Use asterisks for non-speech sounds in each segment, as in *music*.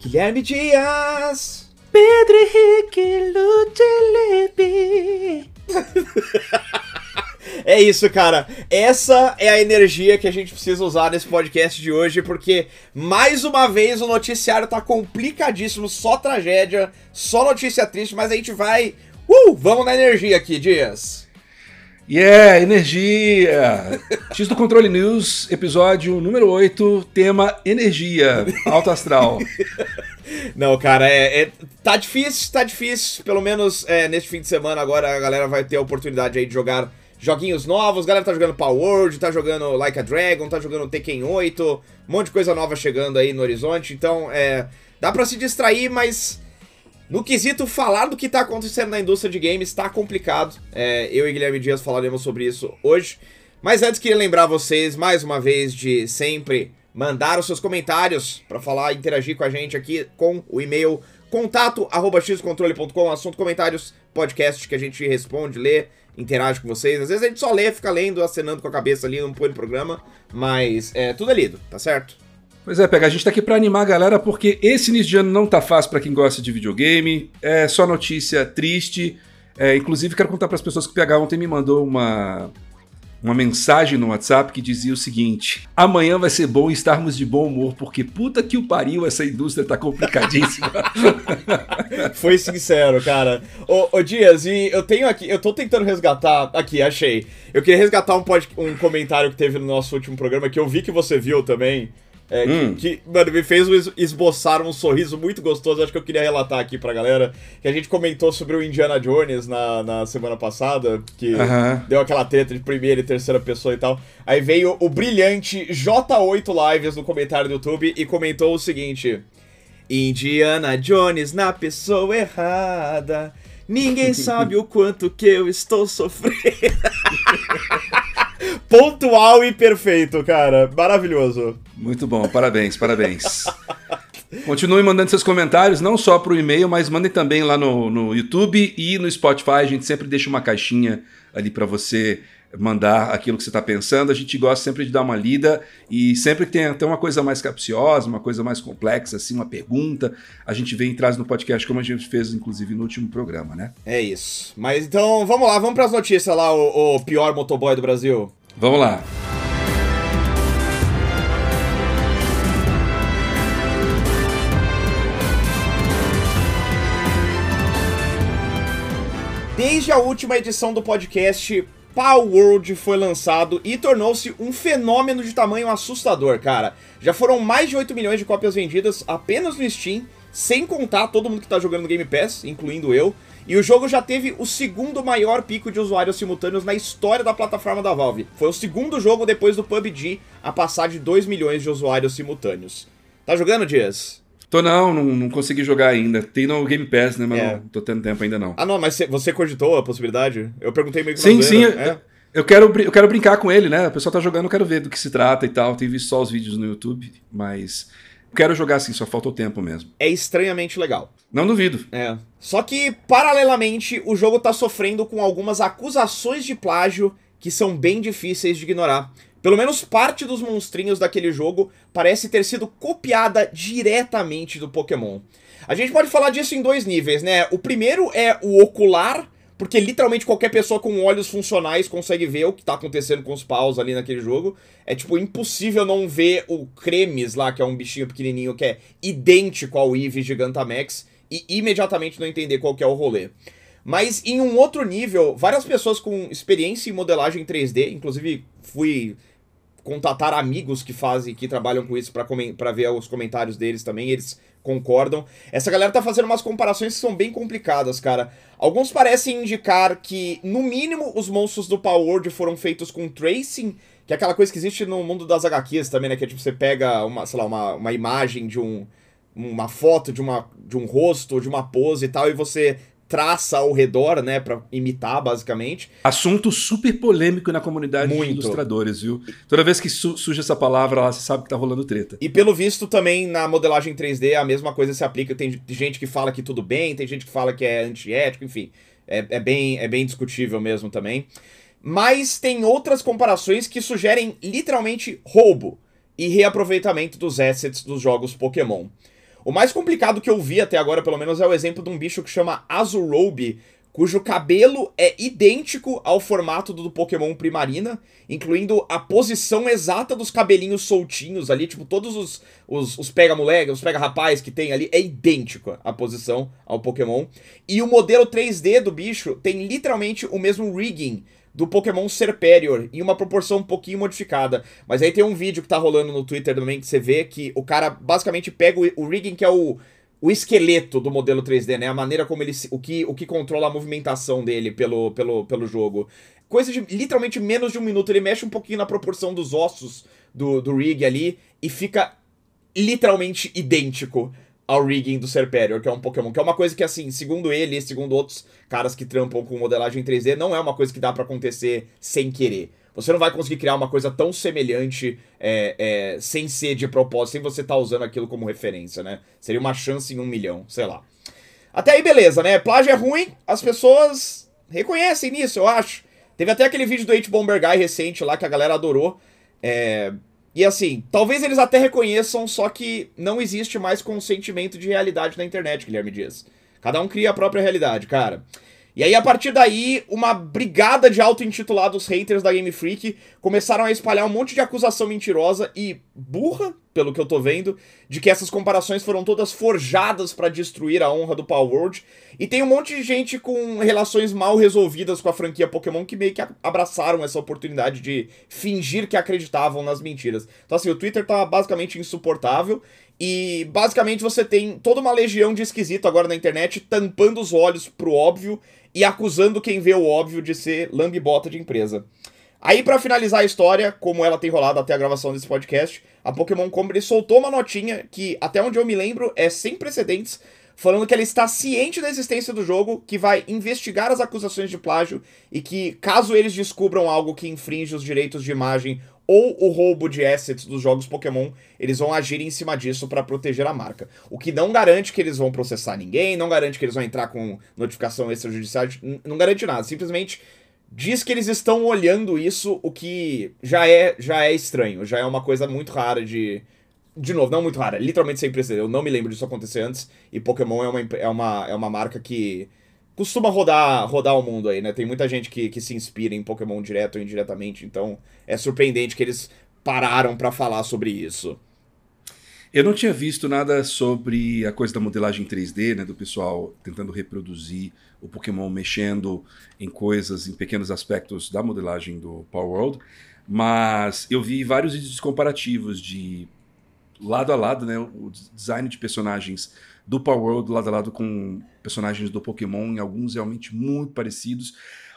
Guilherme Dias! Pedro Henrique Lutelebi. *laughs* É isso, cara. Essa é a energia que a gente precisa usar nesse podcast de hoje, porque mais uma vez o noticiário tá complicadíssimo, só tragédia, só notícia triste, mas a gente vai. Uh! Vamos na energia aqui, Dias. Yeah, energia! X do Controle News, episódio número 8, tema energia, alto astral. Não, cara, é, é- tá difícil, tá difícil. Pelo menos é, neste fim de semana agora a galera vai ter a oportunidade aí de jogar joguinhos novos. Galera tá jogando Power World, tá jogando Like a Dragon, tá jogando Tekken 8, um monte de coisa nova chegando aí no horizonte. Então, é, dá pra se distrair, mas no quesito falar do que tá acontecendo na indústria de games tá complicado. É, eu e Guilherme Dias falaremos sobre isso hoje. Mas antes queria lembrar vocês mais uma vez de sempre mandar os seus comentários para falar, interagir com a gente aqui com o e-mail contato assunto comentários, podcast que a gente responde, lê, interage com vocês. Às vezes a gente só lê, fica lendo, acenando com a cabeça ali, não põe no programa, mas é tudo é lido, tá certo? Pois é, Pega, a gente tá aqui pra animar a galera porque esse início de ano não tá fácil pra quem gosta de videogame, é só notícia triste. É, inclusive, quero contar pras pessoas que o PH ontem me mandou uma, uma mensagem no WhatsApp que dizia o seguinte: amanhã vai ser bom estarmos de bom humor, porque puta que o pariu, essa indústria tá complicadíssima. *laughs* Foi sincero, cara. Ô, ô, Dias, e eu tenho aqui, eu tô tentando resgatar. Aqui, achei. Eu queria resgatar um, pod, um comentário que teve no nosso último programa, que eu vi que você viu também. É, Hum. que, que, mano, me fez es- esboçar um sorriso muito gostoso. Acho que eu queria relatar aqui pra galera. Que a gente comentou sobre o Indiana Jones na, na semana passada. Que Aham. deu aquela treta de primeira e terceira pessoa e tal. Aí veio o brilhante J8 Lives no comentário do YouTube e comentou o seguinte: Indiana Jones na pessoa errada. Ninguém *laughs* sabe o quanto que eu estou sofrendo. *laughs* Pontual e perfeito, cara. Maravilhoso. Muito bom, parabéns, parabéns. Continue mandando seus comentários, não só pro e-mail, mas mandem também lá no, no YouTube e no Spotify. A gente sempre deixa uma caixinha ali para você mandar aquilo que você está pensando. A gente gosta sempre de dar uma lida e sempre que tem até uma coisa mais capciosa, uma coisa mais complexa, assim, uma pergunta, a gente vem e traz no podcast, como a gente fez, inclusive, no último programa, né? É isso. Mas então, vamos lá, vamos pras notícias lá, o, o pior motoboy do Brasil. Vamos lá. Desde a última edição do podcast, Power World foi lançado e tornou-se um fenômeno de tamanho assustador, cara. Já foram mais de 8 milhões de cópias vendidas apenas no Steam, sem contar todo mundo que tá jogando no Game Pass, incluindo eu. E o jogo já teve o segundo maior pico de usuários simultâneos na história da plataforma da Valve. Foi o segundo jogo depois do PUBG a passar de 2 milhões de usuários simultâneos. Tá jogando, Dias? Tô não, não, não consegui jogar ainda. Tem no Game Pass, né? Mas É. não tô tendo tempo ainda não. Ah, não, mas cê- você cogitou a possibilidade? Eu perguntei meio que Sim, sim. Eu, é? eu quero, eu quero brincar com ele, né? O pessoal tá jogando, eu quero ver do que se trata e tal. Tenho visto só os vídeos no YouTube, mas quero jogar sim, só falta o tempo mesmo. É estranhamente legal. Não duvido. É. Só que, paralelamente, o jogo tá sofrendo com algumas acusações de plágio que são bem difíceis de ignorar. Pelo menos parte dos monstrinhos daquele jogo parece ter sido copiada diretamente do Pokémon. A gente pode falar disso em dois níveis, né? O primeiro é o ocular, porque literalmente qualquer pessoa com olhos funcionais consegue ver o que tá acontecendo com os paus ali naquele jogo. É tipo impossível não ver o Cremes lá, que é um bichinho pequenininho que é idêntico ao Eevee Gigantamax e imediatamente não entender qual é o rolê. Mas em um outro nível, várias pessoas com experiência em modelagem 3D, inclusive fui contatar amigos que fazem, que trabalham com isso pra ver os comentários deles também, eles concordam. Essa galera tá fazendo umas comparações que são bem complicadas, cara. Alguns parecem indicar que, no mínimo, os monstros do Power World foram feitos com tracing, que é aquela coisa que existe no mundo das HQs também, né? Que é tipo, você pega uma, sei lá, uma, uma imagem de um. uma foto de, uma, de um rosto, de uma pose e tal, e você traça ao redor, né, para imitar basicamente. Assunto super polêmico na comunidade Muito. de ilustradores, viu? Toda vez que su surge essa palavra lá, você sabe que tá rolando treta. E pelo visto também na modelagem 3D a mesma coisa se aplica. Tem gente que fala que tudo bem, tem gente que fala que é antiético, enfim. É, é, bem, é bem discutível mesmo também. Mas tem outras comparações que sugerem literalmente roubo e reaproveitamento dos assets dos jogos Pokémon. O mais complicado que eu vi até agora, pelo menos, é o exemplo de um bicho que chama Azurobe, cujo cabelo é idêntico ao formato do Pokémon Primarina, incluindo a posição exata dos cabelinhos soltinhos ali, tipo, todos os, os, os pega-moleque, os pega-rapaz que tem ali, é idêntico a posição ao Pokémon. E o modelo 3D do bicho tem literalmente o mesmo rigging do Pokémon Serperior, em uma proporção um pouquinho modificada. Mas aí tem um vídeo que tá rolando no Twitter também que você vê que o cara basicamente pega o, o rigging, que é o, o esqueleto do modelo 3D, né? A maneira como ele. O que, o que controla a movimentação dele pelo, pelo, pelo jogo. Coisa de literalmente menos de um minuto. Ele mexe um pouquinho na proporção dos ossos do, do rig ali e fica literalmente idêntico ao rigging do Serperior, que é um Pokémon, que é uma coisa que, assim, segundo ele e segundo outros caras que trampam com modelagem 3D, não é uma coisa que dá para acontecer sem querer. Você não vai conseguir criar uma coisa tão semelhante é, é, sem ser de propósito, sem você estar tá usando aquilo como referência, né? Seria uma chance em um milhão, sei lá. Até aí, beleza, né? Plágio é ruim, as pessoas reconhecem nisso, eu acho. Teve até aquele vídeo do H-Bomber Guy recente lá que a galera adorou. É, e assim, talvez eles até reconheçam, só que não existe mais consentimento de realidade na internet, Guilherme Dias. Cada um cria a própria realidade, cara. E aí, a partir daí, uma brigada de auto-intitulados haters da Game Freak começaram a espalhar um monte de acusação mentirosa e burra, pelo que eu tô vendo, de que essas comparações foram todas forjadas para destruir a honra do Power World. E tem um monte de gente com relações mal resolvidas com a franquia Pokémon que meio que abraçaram essa oportunidade de fingir que acreditavam nas mentiras. Então, assim, o Twitter tá basicamente insuportável. E basicamente você tem toda uma legião de esquisito agora na internet tampando os olhos pro óbvio e acusando quem vê o óbvio de ser lambibota de empresa. Aí, para finalizar a história, como ela tem rolado até a gravação desse podcast, a Pokémon Company soltou uma notinha que, até onde eu me lembro, é sem precedentes, falando que ela está ciente da existência do jogo, que vai investigar as acusações de plágio e que, caso eles descubram algo que infringe os direitos de imagem ou o roubo de assets dos jogos Pokémon, eles vão agir em cima disso para proteger a marca. O que não garante que eles vão processar ninguém, não garante que eles vão entrar com notificação extrajudicial, não garante nada. Simplesmente diz que eles estão olhando isso, o que já é já é estranho, já é uma coisa muito rara de de novo, não muito rara, literalmente sem precedente. Eu não me lembro disso acontecer antes e Pokémon é uma, é uma, é uma marca que costuma rodar, rodar o mundo aí, né? Tem muita gente que, que se inspira em Pokémon direto ou indiretamente, então é surpreendente que eles pararam para falar sobre isso. Eu não tinha visto nada sobre a coisa da modelagem 3D, né, do pessoal tentando reproduzir o Pokémon mexendo em coisas, em pequenos aspectos da modelagem do Power World, mas eu vi vários vídeos comparativos de lado a lado, né, o design de personagens do Power World lado a lado com personagens do Pokémon, em alguns realmente muito parecidos.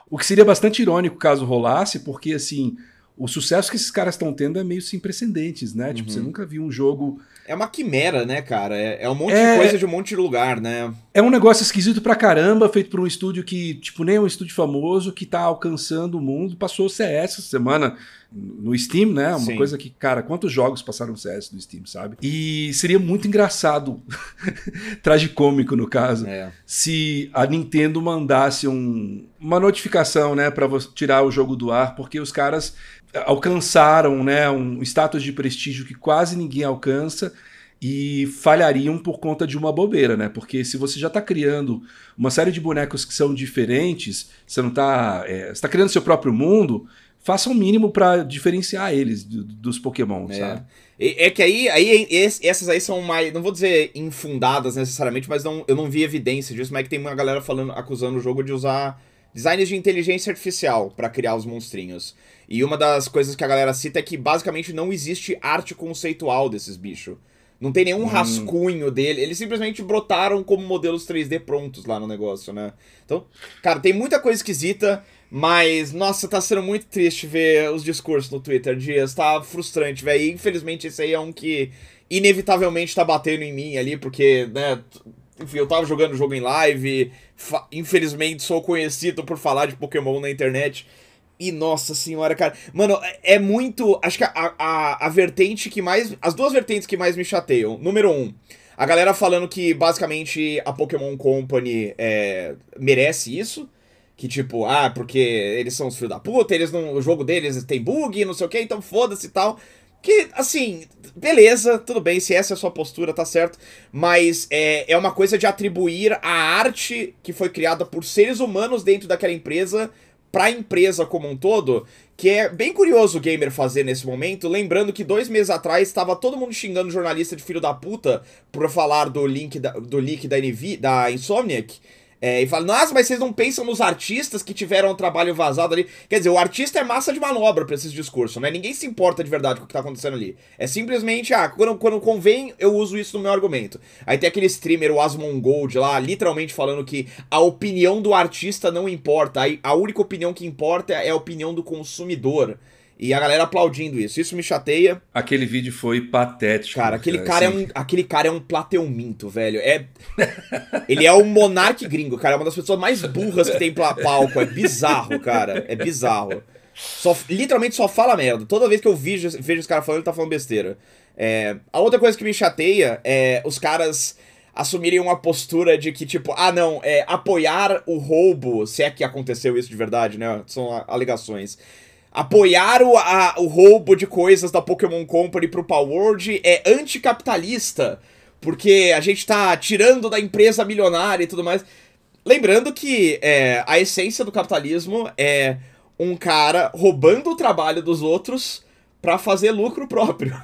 O que seria bastante irônico caso rolasse, porque assim, o sucesso que esses caras estão tendo é meio sem precedentes, né? Uhum. Tipo, você uhum. nunca viu um jogo. É uma quimera, né, cara? É, é um monte é... de coisa de um monte de lugar, né? É um negócio esquisito pra caramba, feito por um estúdio que, tipo, nem é um estúdio famoso, que tá alcançando o mundo. Passou o CS essa semana no Steam, né? Uma Sim. coisa que, cara, quantos jogos passaram CS no Steam, sabe? E seria muito engraçado, *laughs* tragicômico no caso, é. se a Nintendo mandasse um, uma notificação, né, para tirar o jogo do ar, porque os caras alcançaram, né, um status de prestígio que quase ninguém alcança e falhariam por conta de uma bobeira, né? Porque se você já está criando uma série de bonecos que são diferentes, você não está, é, está criando seu próprio mundo, faça o um mínimo para diferenciar eles dos Pokémon, é. sabe? É que aí, aí essas aí são mais, não vou dizer infundadas necessariamente, mas não, eu não vi evidência disso, mas é que tem uma galera falando, acusando o jogo de usar designs de inteligência artificial para criar os monstrinhos. E uma das coisas que a galera cita é que basicamente não existe arte conceitual desses bichos. Não tem nenhum hum. rascunho dele. Eles simplesmente brotaram como modelos 3D prontos lá no negócio, né? Então, cara, tem muita coisa esquisita. Mas, nossa, tá sendo muito triste ver os discursos no Twitter, Dias. Tá frustrante, velho. Infelizmente, esse aí é um que inevitavelmente tá batendo em mim ali, porque, né, enfim, eu tava jogando o jogo em live, infelizmente sou conhecido por falar de Pokémon na internet. E nossa senhora, cara. Mano, é, é muito. Acho que a, a, a vertente que mais. As duas vertentes que mais me chateiam. Número um, a galera falando que basicamente a Pokémon Company é, merece isso. Que tipo, ah, porque eles são os filhos da puta, eles não, o jogo deles tem bug, não sei o que, então foda-se e tal. Que, assim, beleza, tudo bem, se essa é a sua postura, tá certo. Mas é, é uma coisa de atribuir a arte que foi criada por seres humanos dentro daquela empresa pra empresa como um todo, que é bem curioso o gamer fazer nesse momento, lembrando que dois meses atrás estava todo mundo xingando jornalista de filho da puta por falar do link da, do leak da NV, da Insomniac, é, e fala, nossa, mas vocês não pensam nos artistas que tiveram um trabalho vazado ali. Quer dizer, o artista é massa de manobra pra esses discursos, né? Ninguém se importa de verdade com o que tá acontecendo ali. É simplesmente, ah, quando, quando convém, eu uso isso no meu argumento. Aí tem aquele streamer, o Asmon Gold, lá, literalmente falando que a opinião do artista não importa. A única opinião que importa é a opinião do consumidor. E a galera aplaudindo isso. Isso me chateia. Aquele vídeo foi patético. Cara, aquele cara, assim. é, um, aquele cara é um plateuminto, velho. É, ele é um monarque gringo, cara. É uma das pessoas mais burras que tem palco. É bizarro, cara. É bizarro. Só, literalmente só fala merda. Toda vez que eu vejo, vejo os caras falando, ele tá falando besteira. É, a outra coisa que me chateia é os caras assumirem uma postura de que, tipo, ah, não, é apoiar o roubo, se é que aconteceu isso de verdade, né? São alegações apoiar o, a, o roubo de coisas da Pokémon Company pro Power World é anticapitalista, porque a gente tá tirando da empresa milionária e tudo mais. Lembrando que é, a essência do capitalismo é um cara roubando o trabalho dos outros para fazer lucro próprio.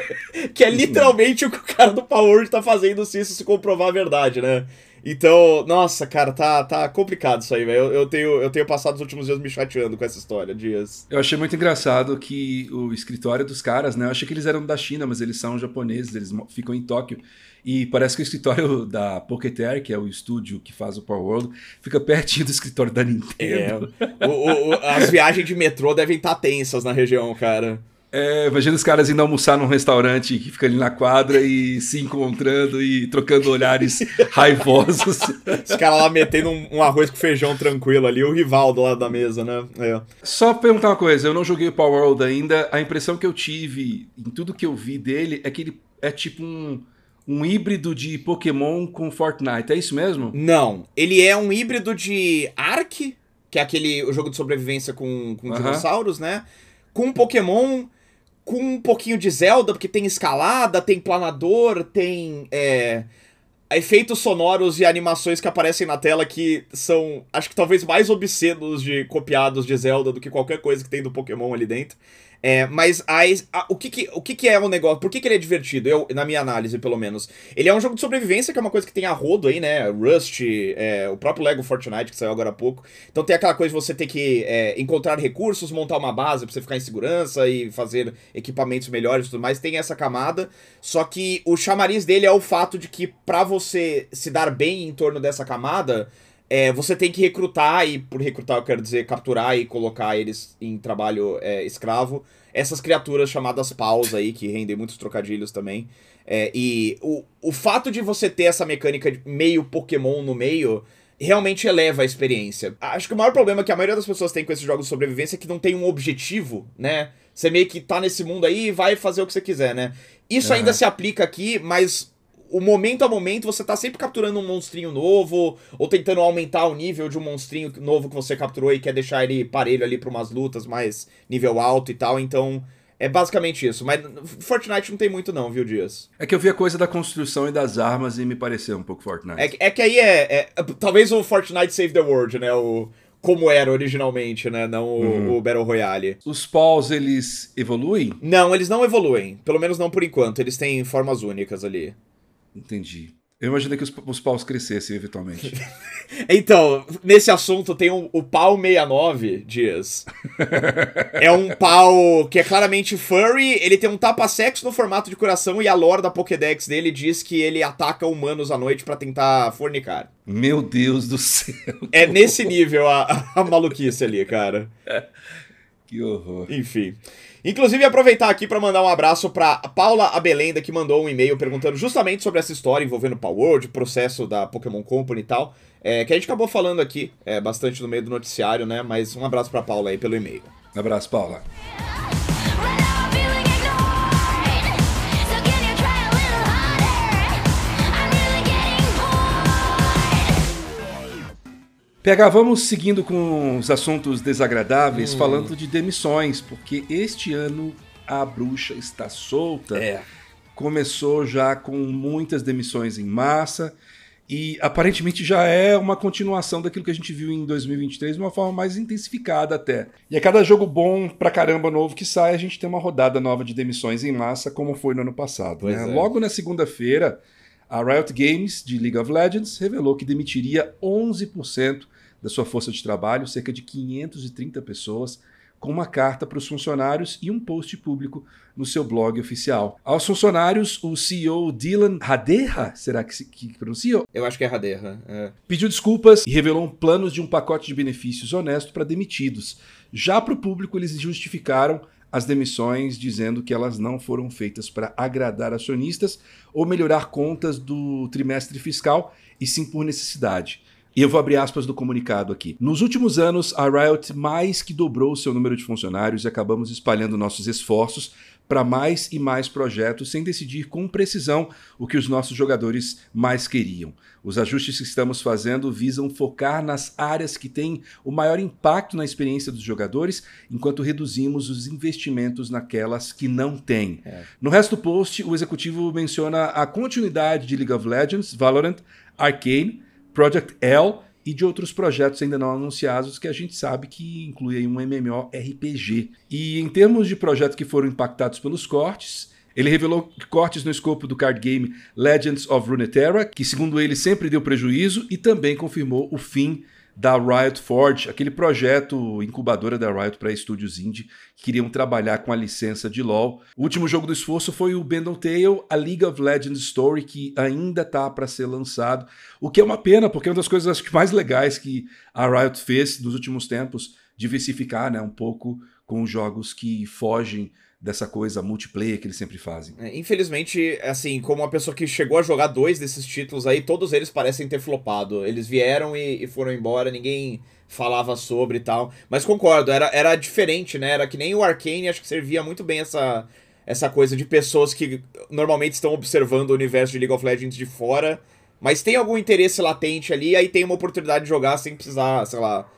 *laughs* que é literalmente o que o cara do Power World tá fazendo se isso se comprovar a verdade, né? Então, nossa, cara, tá, tá complicado isso aí, velho. Eu, eu, tenho, eu tenho passado os últimos dias me chateando com essa história, dias. Eu achei muito engraçado que o escritório dos caras, né? Eu achei que eles eram da China, mas eles são japoneses, eles ficam em Tóquio. E parece que o escritório *laughs* da Pocketeer, que é o estúdio que faz o Power World, fica pertinho do escritório da Nintendo. É, o, o, as viagens de metrô devem estar tá tensas na região, cara. É, imagina os caras indo almoçar num restaurante que fica ali na quadra e se encontrando e trocando olhares *laughs* raivosos. Os caras lá metendo um, um, arroz com feijão tranquilo ali, o rival do lado da mesa, né? É. Só perguntar uma coisa, eu não joguei o Power World ainda, a impressão que eu tive em tudo que eu vi dele é que ele é tipo um, um híbrido de Pokémon com Fortnite, é isso mesmo? Não, ele é um híbrido de Ark, que é aquele o jogo de sobrevivência com, com uh -huh. dinossauros, né? Com Pokémon com um pouquinho de Zelda, porque tem escalada, tem planador, tem é, efeitos sonoros e animações que aparecem na tela que são, acho que talvez mais obscenos de copiados de Zelda do que qualquer coisa que tem do Pokémon ali dentro. É, mas a, a, o, que, que, o que, que é o negócio? Por que, que ele é divertido? Eu, na minha análise, pelo menos. Ele é um jogo de sobrevivência, que é uma coisa que tem a rodo aí, né? Rust, é, o próprio Lego Fortnite, que saiu agora há pouco. Então tem aquela coisa de você ter que é, encontrar recursos, montar uma base pra você ficar em segurança e fazer equipamentos melhores e tudo mais. Tem essa camada. Só que o chamariz dele é o fato de que pra você se dar bem em torno dessa camada é, você tem que recrutar, e por recrutar eu quero dizer capturar e colocar eles em trabalho é, escravo, essas criaturas chamadas paus aí, que rendem muitos trocadilhos também. É, e o, o fato de você ter essa mecânica de meio Pokémon no meio realmente eleva a experiência. Acho que o maior problema que a maioria das pessoas tem com esses jogos de sobrevivência é que não tem um objetivo, né? Você meio que tá nesse mundo aí e vai fazer o que você quiser, né? Isso uhum. ainda se aplica aqui, mas o momento a momento você tá sempre capturando um monstrinho novo, ou tentando aumentar o nível de um monstrinho novo que você capturou e quer deixar ele parelho ali pra umas lutas mais nível alto e tal, então. É basicamente isso, mas Fortnite não tem muito não, viu, Dias? É que eu vi a coisa da construção e das armas e me pareceu um pouco Fortnite. É, é que aí é, é, Talvez o Fortnite Save the World, né? O, como era originalmente, né? Não o, uhum. o, Battle Royale. Os paws, eles evoluem? Não, eles não evoluem. Pelo menos não por enquanto. Eles têm formas únicas ali. Entendi. Eu imaginei que os, os paus crescessem eventualmente. *laughs* então, nesse assunto tem um, o pau 69, Dias. é um pau que é claramente furry, ele tem um tapa-sexo no formato de coração e a lore da Pokédex dele diz que ele ataca humanos à noite para tentar fornicar. Meu Deus do céu. *laughs* É nesse nível a, a maluquice ali, cara. *laughs* Que horror. Enfim. Inclusive, aproveitar aqui para mandar um abraço para Paula Abelenda, que mandou um e-mail perguntando justamente sobre essa história envolvendo Power World, processo da Pokémon Company e tal. É, que a gente acabou falando aqui é, bastante no meio do noticiário, né? Mas um abraço para Paula aí pelo e-mail. Um abraço, Paula. PH, vamos seguindo com os assuntos desagradáveis, hum. falando de demissões, porque este ano a bruxa está solta. É. Começou já com muitas demissões em massa e aparentemente já é uma continuação daquilo que a gente viu em 2023 de uma forma mais intensificada até. E a cada jogo bom pra caramba novo que sai, a gente tem uma rodada nova de demissões em massa, como foi no ano passado. Né? É. Logo na segunda-feira, a Riot Games de League of Legends revelou que demitiria 11% da sua força de trabalho, cerca de 530 pessoas, com uma carta para os funcionários e um post público no seu blog oficial. Aos funcionários, o CEO Dylan Hadeha, será que, se, que pronuncia? Eu acho que é Hadeha. É. Pediu desculpas e revelou planos de um pacote de benefícios honesto para demitidos. Já para o público, eles justificaram as demissões, dizendo que elas não foram feitas para agradar acionistas ou melhorar contas do trimestre fiscal, e sim por necessidade. E eu vou abrir aspas do comunicado aqui. Nos últimos anos, a Riot mais que dobrou seu número de funcionários e acabamos espalhando nossos esforços para mais e mais projetos sem decidir com precisão o que os nossos jogadores mais queriam. Os ajustes que estamos fazendo visam focar nas áreas que têm o maior impacto na experiência dos jogadores, enquanto reduzimos os investimentos naquelas que não têm. É. No resto do post, o executivo menciona a continuidade de League of Legends, Valorant, Arcane Project L e de outros projetos ainda não anunciados que a gente sabe que incluem um MMORPG. E em termos de projetos que foram impactados pelos cortes, ele revelou cortes no escopo do card game Legends of Runeterra, que segundo ele sempre deu prejuízo, e também confirmou o fim da Riot Forge, aquele projeto incubadora da Riot para estúdios indie que queriam trabalhar com a licença de LoL. O último jogo do esforço foi o Bendel Tale, a League of Legends Story, que ainda tá para ser lançado, o que é uma pena, porque é uma das coisas acho que mais legais que a Riot fez nos últimos tempos, diversificar né, um pouco com jogos que fogem dessa coisa multiplayer que eles sempre fazem. É, infelizmente, assim, como uma pessoa que chegou a jogar dois desses títulos aí, todos eles parecem ter flopado. Eles vieram e, e foram embora, ninguém falava sobre e tal. Mas concordo, era, era diferente, né? Era que nem o Arcane, acho que servia muito bem essa, essa coisa de pessoas que normalmente estão observando o universo de League of Legends de fora, mas tem algum interesse latente ali, aí tem uma oportunidade de jogar sem precisar, sei lá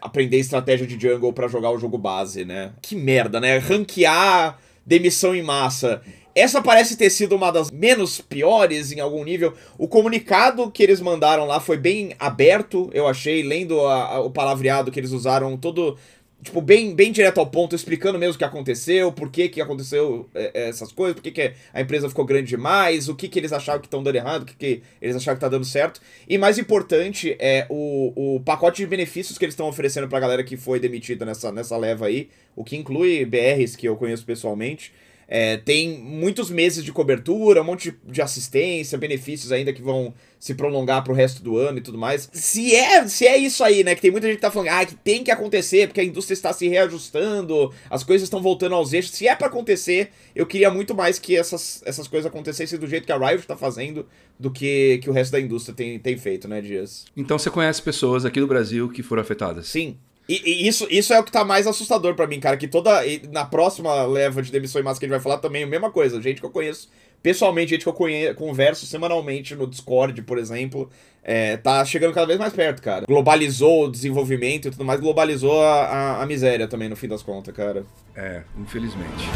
aprender estratégia de jungle para jogar o jogo base, né? Que merda, né? Ranquear demissão em massa. Essa parece ter sido uma das menos piores em algum nível. O comunicado que eles mandaram lá foi bem aberto, eu achei, lendo a, a, o palavreado que eles usaram, todo tipo, bem, bem direto ao ponto, explicando mesmo o que aconteceu, por que que aconteceu é, é, essas coisas, por que, que a empresa ficou grande demais, o que que eles acharam que estão dando errado, o que que eles acharam que tá dando certo. E mais importante é o, o pacote de benefícios que eles estão oferecendo pra galera que foi demitida nessa, nessa leva aí, o que inclui BRs que eu conheço pessoalmente. É, tem muitos meses de cobertura, um monte de assistência, benefícios ainda que vão se prolongar pro resto do ano e tudo mais. Se é, se é isso aí, né? Que tem muita gente que tá falando, ah, que tem que acontecer, porque a indústria está se reajustando, as coisas estão voltando aos eixos. Se é para acontecer, eu queria muito mais que essas, essas coisas acontecessem do jeito que a Riot tá fazendo do que, que o resto da indústria tem, tem feito, né, Dias? Então você conhece pessoas aqui no Brasil que foram afetadas? Sim, e, e, isso, isso é o que tá mais assustador para mim, cara. Que toda. Na próxima leva de demissão em massa que a gente vai falar também, a mesma coisa. Gente que eu conheço pessoalmente, gente que eu conheço, converso semanalmente no Discord, por exemplo, é, tá chegando cada vez mais perto, cara. Globalizou o desenvolvimento e tudo mais, globalizou a, a, a miséria também, no fim das contas, cara. É, infelizmente.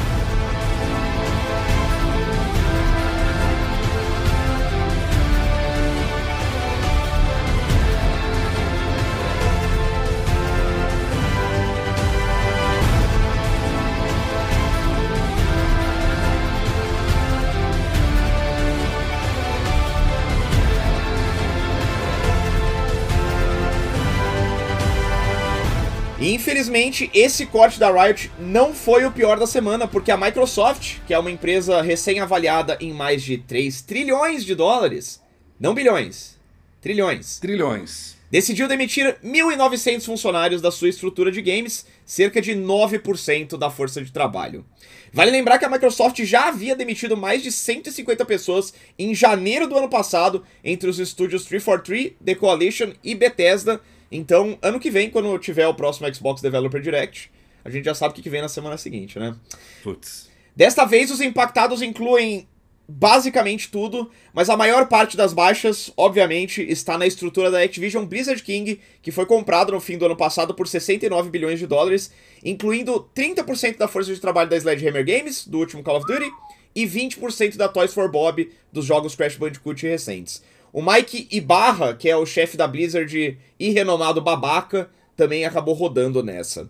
Infelizmente, esse corte da Riot não foi o pior da semana, porque a Microsoft, que é uma empresa recém-avaliada em mais de 3 trilhões de dólares, não bilhões, trilhões. Trilhões. decidiu demitir 1.900 funcionários da sua estrutura de games, cerca de 9% da força de trabalho. Vale lembrar que a Microsoft já havia demitido mais de 150 pessoas em janeiro do ano passado entre os estúdios 343, The Coalition e Bethesda. Então, ano que vem, quando tiver o próximo Xbox Developer Direct, a gente já sabe o que vem na semana seguinte, né? Putz. Desta vez, os impactados incluem basicamente tudo, mas a maior parte das baixas, obviamente, está na estrutura da Activision Blizzard King, que foi comprado no fim do ano passado por 69 bilhões de dólares, incluindo 30% da força de trabalho da Sledgehammer Games, do último Call of Duty, e 20% da Toys for Bob, dos jogos Crash Bandicoot recentes. O Mike Ibarra, que é o chefe da Blizzard e renomado babaca, também acabou rodando nessa.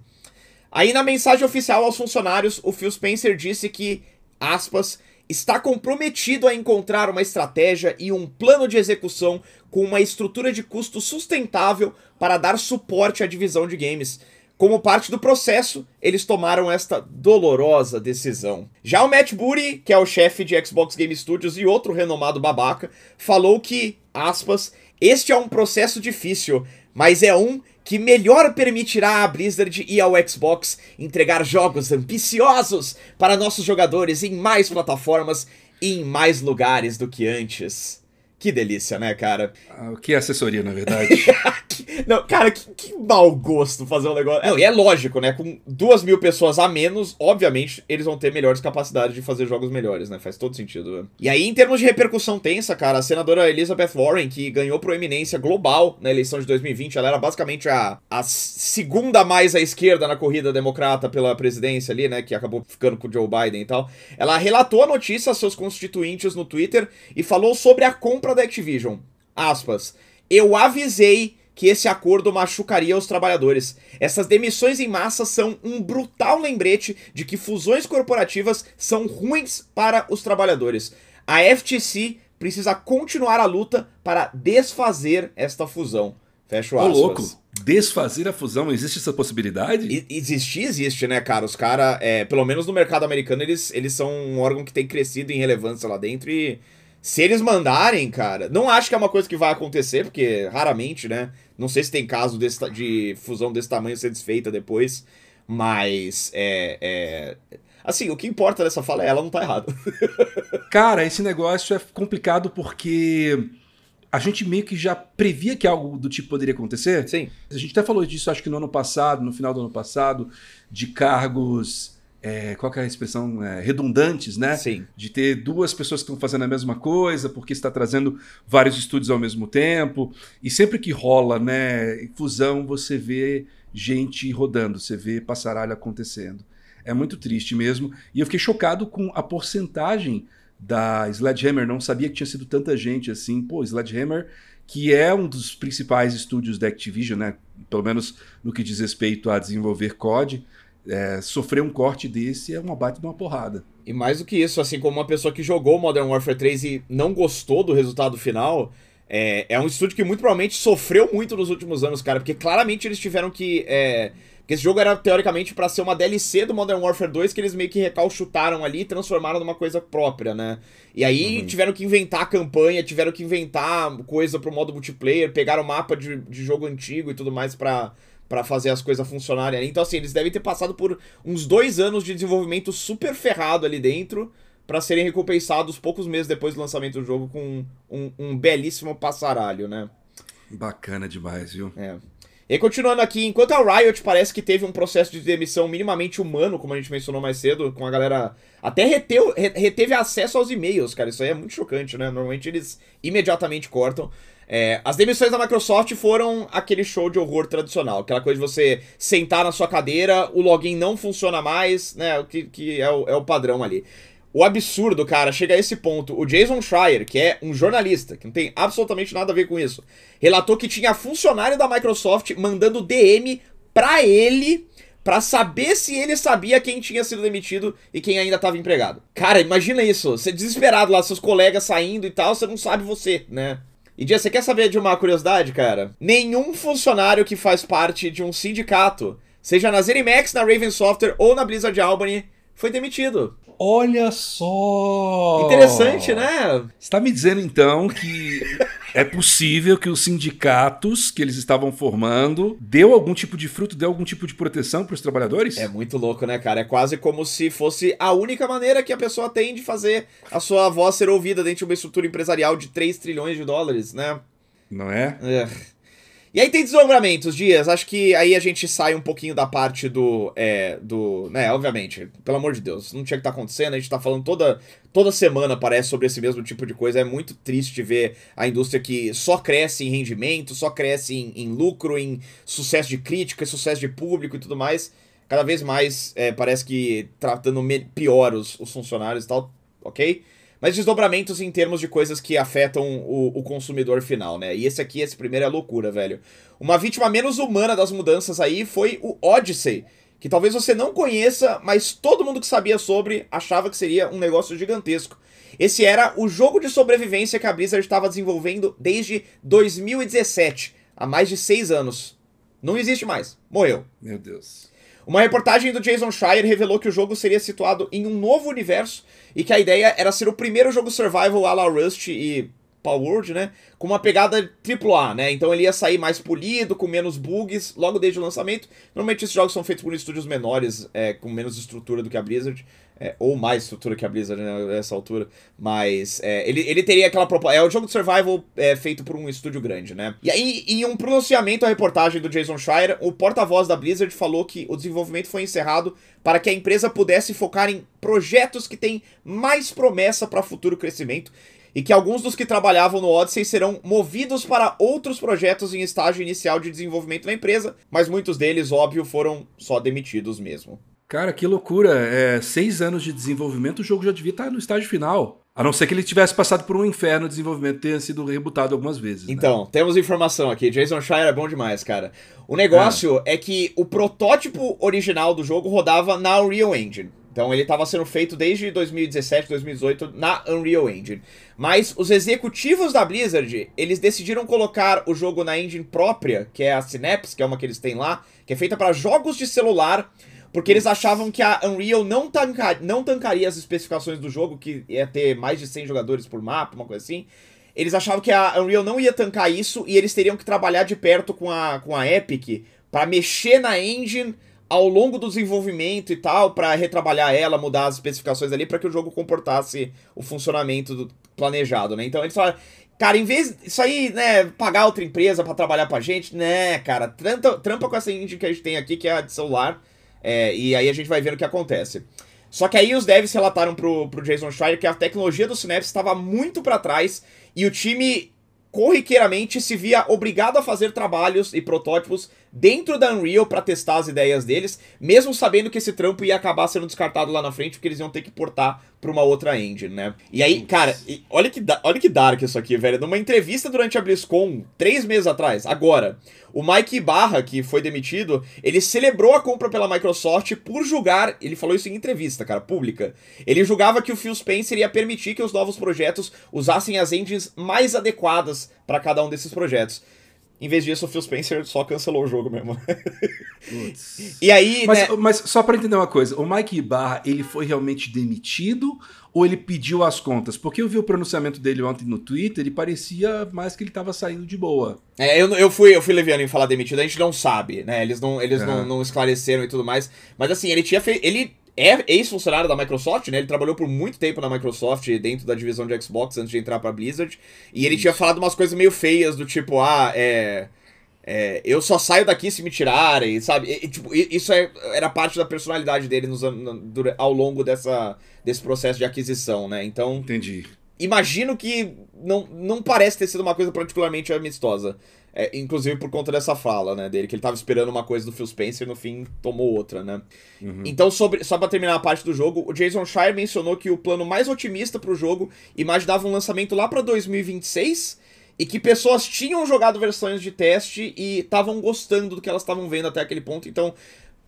Aí na mensagem oficial aos funcionários, o Phil Spencer disse que, aspas, está comprometido a encontrar uma estratégia e um plano de execução com uma estrutura de custo sustentável para dar suporte à divisão de games. Como parte do processo, eles tomaram esta dolorosa decisão. Já o Matt Booty, que é o chefe de Xbox Game Studios e outro renomado babaca, falou que, aspas, este é um processo difícil, mas é um que melhor permitirá à Blizzard e ao Xbox entregar jogos ambiciosos para nossos jogadores em mais plataformas e em mais lugares do que antes. Que delícia, né, cara? Ah, o que é assessoria, na verdade? *laughs* não, cara, que, que mau gosto fazer um negócio. Não, e é lógico, né? Com duas mil pessoas a menos, obviamente, eles vão ter melhores capacidades de fazer jogos melhores, né? Faz todo sentido. Né? E aí, em termos de repercussão tensa, cara, a senadora Elizabeth Warren, que ganhou proeminência global na eleição de 2020, ela era basicamente a, a segunda mais à esquerda na corrida democrata pela presidência ali, né? Que acabou ficando com o Joe Biden e tal. Ela relatou a notícia a seus constituintes no Twitter e falou sobre a compra compra da Activision. Aspas. Eu avisei que esse acordo machucaria os trabalhadores. Essas demissões em massa são um brutal lembrete de que fusões corporativas são ruins para os trabalhadores. A FTC precisa continuar a luta para desfazer esta fusão. Fecha o aspas. Ô, louco. Desfazer a fusão, existe essa possibilidade? E, existe, existe, né, cara? Os caras, é, pelo menos no mercado americano, eles, eles são um órgão que tem crescido em relevância lá dentro e se eles mandarem, cara, não acho que é uma coisa que vai acontecer, porque raramente, né? Não sei se tem caso desse, de fusão desse tamanho ser desfeita depois, mas é, é... Assim, o que importa dessa fala é ela não tá errada. *laughs* Cara, esse negócio é complicado porque a gente meio que já previa que algo do tipo poderia acontecer. Sim. A gente até falou disso, acho que no ano passado, no final do ano passado, de cargos é, qual é a expressão? É, redundantes, né? Sim. De ter duas pessoas que estão fazendo a mesma coisa, porque está trazendo vários estúdios ao mesmo tempo. E sempre que rola, né, fusão, você vê gente rodando, você vê passaralho acontecendo. É muito triste mesmo. E eu fiquei chocado com a porcentagem da Sledgehammer. Não sabia que tinha sido tanta gente assim. Pô, Sledgehammer, que é um dos principais estúdios da Activision, né? Pelo menos no que diz respeito a desenvolver COD é, sofrer um corte desse é uma baita de uma porrada. E mais do que isso, assim como uma pessoa que jogou Modern Warfare 3 e não gostou do resultado final, é, é um estúdio que muito provavelmente sofreu muito nos últimos anos, cara, porque claramente eles tiveram que. É, porque esse jogo era teoricamente para ser uma DLC do Modern Warfare 2 que eles meio que recalchutaram ali e transformaram numa coisa própria, né? E aí uhum. tiveram que inventar campanha, tiveram que inventar coisa pro modo multiplayer, pegaram o mapa de, de jogo antigo e tudo mais pra, para fazer as coisas funcionarem ali. Então, assim, eles devem ter passado por uns dois anos de desenvolvimento super ferrado ali dentro para serem recompensados poucos meses depois do lançamento do jogo com um, um belíssimo passaralho, né? Bacana demais, viu? É. E continuando aqui, enquanto a Riot parece que teve um processo de demissão minimamente humano, como a gente mencionou mais cedo, com a galera. Até reteu, reteve acesso aos e-mails, cara. Isso aí é muito chocante, né? Normalmente eles imediatamente cortam. É, as demissões da Microsoft foram aquele show de horror tradicional, aquela coisa de você sentar na sua cadeira, o login não funciona mais, né? Que, que é, o, é o padrão ali. O absurdo, cara, chega a esse ponto. O Jason Schreier, que é um jornalista, que não tem absolutamente nada a ver com isso, relatou que tinha funcionário da Microsoft mandando DM pra ele para saber se ele sabia quem tinha sido demitido e quem ainda estava empregado. Cara, imagina isso, você desesperado lá, seus colegas saindo e tal, você não sabe você, né? E Dia, você quer saber de uma curiosidade, cara? Nenhum funcionário que faz parte de um sindicato, seja na ZeniMax, na Raven Software ou na Blizzard Albany, foi demitido. Olha só! Interessante, né? Você tá me dizendo então que *laughs* é possível que os sindicatos que eles estavam formando deu algum tipo de fruto, deu algum tipo de proteção para os trabalhadores? É muito louco, né, cara? É quase como se fosse a única maneira que a pessoa tem de fazer a sua voz ser ouvida dentro de uma estrutura empresarial de 3 trilhões de dólares, né? Não é? É. E aí tem desdobramentos, Dias. Acho que aí a gente sai um pouquinho da parte do. É, do. Né, obviamente, pelo amor de Deus, não tinha que estar tá acontecendo. A gente tá falando toda, toda semana, parece, sobre esse mesmo tipo de coisa. É muito triste ver a indústria que só cresce em rendimento, só cresce em, em lucro, em sucesso de crítica, sucesso de público e tudo mais. Cada vez mais é, parece que tratando pior os, os funcionários e tal, ok? Mas desdobramentos em termos de coisas que afetam o, o, consumidor final, né? E esse aqui, esse primeiro é loucura, velho. Uma vítima menos humana das mudanças aí foi o Odyssey, que talvez você não conheça, mas todo mundo que sabia sobre achava que seria um negócio gigantesco. Esse era o jogo de sobrevivência que a Blizzard estava desenvolvendo desde 2017, há mais de seis anos. Não existe mais, morreu. Meu Deus. Uma reportagem do Jason Schreier revelou que o jogo seria situado em um novo universo e que a ideia era ser o primeiro jogo survival à la Rust e Power World, né? Com uma pegada AAA, né? Então ele ia sair mais polido, com menos bugs, logo desde o lançamento. Normalmente esses jogos são feitos por estúdios menores, é, com menos estrutura do que a Blizzard. É, ou mais estrutura que a Blizzard né, nessa altura. Mas é, ele, ele teria aquela proposta. É o jogo de survival é, feito por um estúdio grande, né? E aí, em um pronunciamento à reportagem do Jason Schreier, o porta-voz da Blizzard falou que o desenvolvimento foi encerrado para que a empresa pudesse focar em projetos que têm mais promessa para futuro crescimento e que alguns dos que trabalhavam no Odyssey serão movidos para outros projetos em estágio inicial de desenvolvimento na empresa, mas muitos deles, óbvio, foram só demitidos mesmo. Cara, que loucura. É, seis anos de desenvolvimento, o jogo já devia estar no estágio final. A não ser que ele tivesse passado por um inferno de desenvolvimento tenha sido rebutado algumas vezes. Né? Então, temos informação aqui. Jason Shire é bom demais, cara. O negócio é. é que o protótipo original do jogo rodava na Unreal Engine. Então ele estava sendo feito desde 2017, 2018 na Unreal Engine. Mas os executivos da Blizzard, eles decidiram colocar o jogo na engine própria, que é a Synapse, que é uma que eles têm lá, que é feita para jogos de celular, porque eles achavam que a Unreal não, tanca, não tancaria as especificações do jogo, que ia ter mais de 100 jogadores por mapa, uma coisa assim. Eles achavam que a Unreal não ia tancar isso e eles teriam que trabalhar de perto com a, com a Epic para mexer na engine ao longo do desenvolvimento e tal, para retrabalhar ela, mudar as especificações ali, para que o jogo comportasse o funcionamento planejado, né? Então eles falaram, cara, em vez disso aí, né, pagar outra empresa para trabalhar pra gente, né, cara, trampa, trampa com essa engine que a gente tem aqui, que é a de celular, é, e aí a gente vai ver o que acontece. Só que aí os devs relataram pro, pro Jason Schreier que a tecnologia do Synapse estava muito para trás e o time corriqueiramente se via obrigado a fazer trabalhos e protótipos dentro da Unreal para testar as ideias deles, mesmo sabendo que esse trampo ia acabar sendo descartado lá na frente, porque eles iam ter que portar para uma outra engine, né? E aí, cara, olha que, olha que dark isso aqui, velho. Numa entrevista durante a BlizzCon, três meses atrás, agora, o Mike Barra, que foi demitido, ele celebrou a compra pela Microsoft por julgar, ele falou isso em entrevista, cara, pública. Ele julgava que o Phil Spencer ia permitir que os novos projetos usassem as engines mais adequadas para cada um desses projetos. Em vez disso, o Phil Spencer só cancelou o jogo mesmo. *laughs* e aí, mas, né... mas só para entender uma coisa, o Mike Barra, ele foi realmente demitido ou ele pediu as contas? Porque eu vi o pronunciamento dele ontem no Twitter e parecia mais que ele tava saindo de boa. É, eu, eu fui eu fui leviano em falar demitido, a gente não sabe, né? Eles não eles é. não, não esclareceram e tudo mais, mas assim, ele tinha feito ele é ex-funcionário da Microsoft, né? Ele trabalhou por muito tempo na Microsoft, dentro da divisão de Xbox, antes de entrar pra Blizzard. E ele Isso. tinha falado umas coisas meio feias, do tipo, ah, é. É, eu só saio daqui se me tirarem, sabe? E, tipo, isso é, era parte da personalidade dele nos, no, ao longo dessa, desse processo de aquisição, né? Então. Entendi. Imagino que não, não parece ter sido uma coisa particularmente amistosa. É, inclusive por conta dessa fala, né, dele, que ele tava esperando uma coisa do Phil Spencer e no fim tomou outra, né. Uhum. Então, sobre, só pra terminar a parte do jogo, o Jason Schreier mencionou que o plano mais otimista pro jogo imaginava um lançamento lá pra 2026 e que pessoas tinham jogado versões de teste e estavam gostando do que elas estavam vendo até aquele ponto, então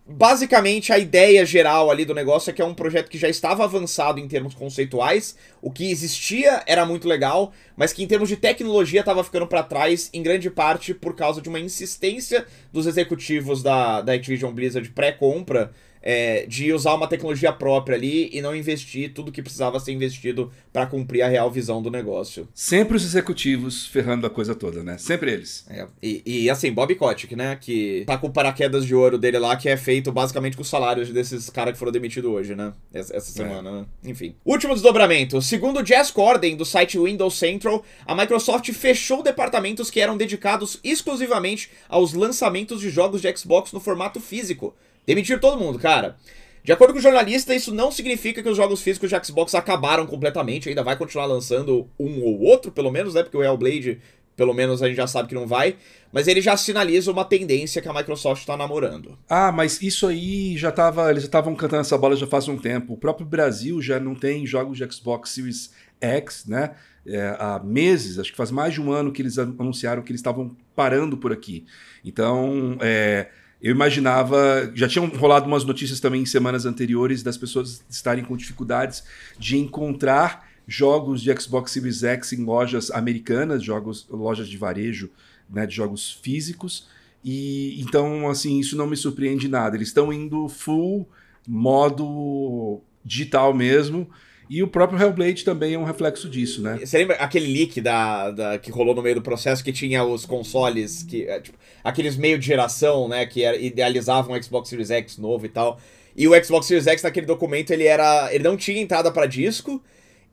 basicamente a ideia geral ali do negócio é que é um projeto que já estava avançado em termos conceituais, o que existia era muito legal, mas que em termos de tecnologia estava ficando para trás, em grande parte por causa de uma insistência dos executivos da, da Activision Blizzard pré-compra é, de usar uma tecnologia própria ali e não investir tudo que precisava ser investido para cumprir a real visão do negócio. Sempre os executivos ferrando a coisa toda, né? Sempre eles. É, e, e, assim, Bob Kotick, né? Que tá com o paraquedas de ouro dele lá, que é feito basicamente com os salários desses caras que foram demitidos hoje, né? Essa, essa semana, é. né? Enfim. Último desdobramento. Segundo Jess Corden, do site Windows Central, a Microsoft fechou departamentos que eram dedicados exclusivamente aos lançamentos de jogos de Xbox no formato físico. Demitir todo mundo, cara. De acordo com o jornalista, isso não significa que os jogos físicos de Xbox acabaram completamente, ainda vai continuar lançando um ou outro, pelo menos, né? Porque o Hellblade, pelo menos a gente já sabe que não vai. Mas ele já sinaliza uma tendência que a Microsoft está namorando. Ah, mas isso aí já tava. Eles já estavam cantando essa bola já faz um tempo. O próprio Brasil já não tem jogos de Xbox Series X, né? É, há meses, acho que faz mais de um ano que eles anunciaram que eles estavam parando por aqui. Então, é, eu imaginava, já tinham rolado umas notícias também em semanas anteriores das pessoas estarem com dificuldades de encontrar jogos de Xbox Series X em lojas americanas, jogos, lojas de varejo, né, de jogos físicos. E então, assim, isso não me surpreende nada. Eles estão indo full modo digital mesmo. E o próprio Hellblade também é um reflexo disso, né? Você lembra aquele leak da, da que rolou no meio do processo que tinha os consoles, que é, tipo, aqueles meio de geração, né, que era, idealizavam o Xbox Series X novo e tal. E o Xbox Series X naquele documento ele era, ele não tinha entrada para disco.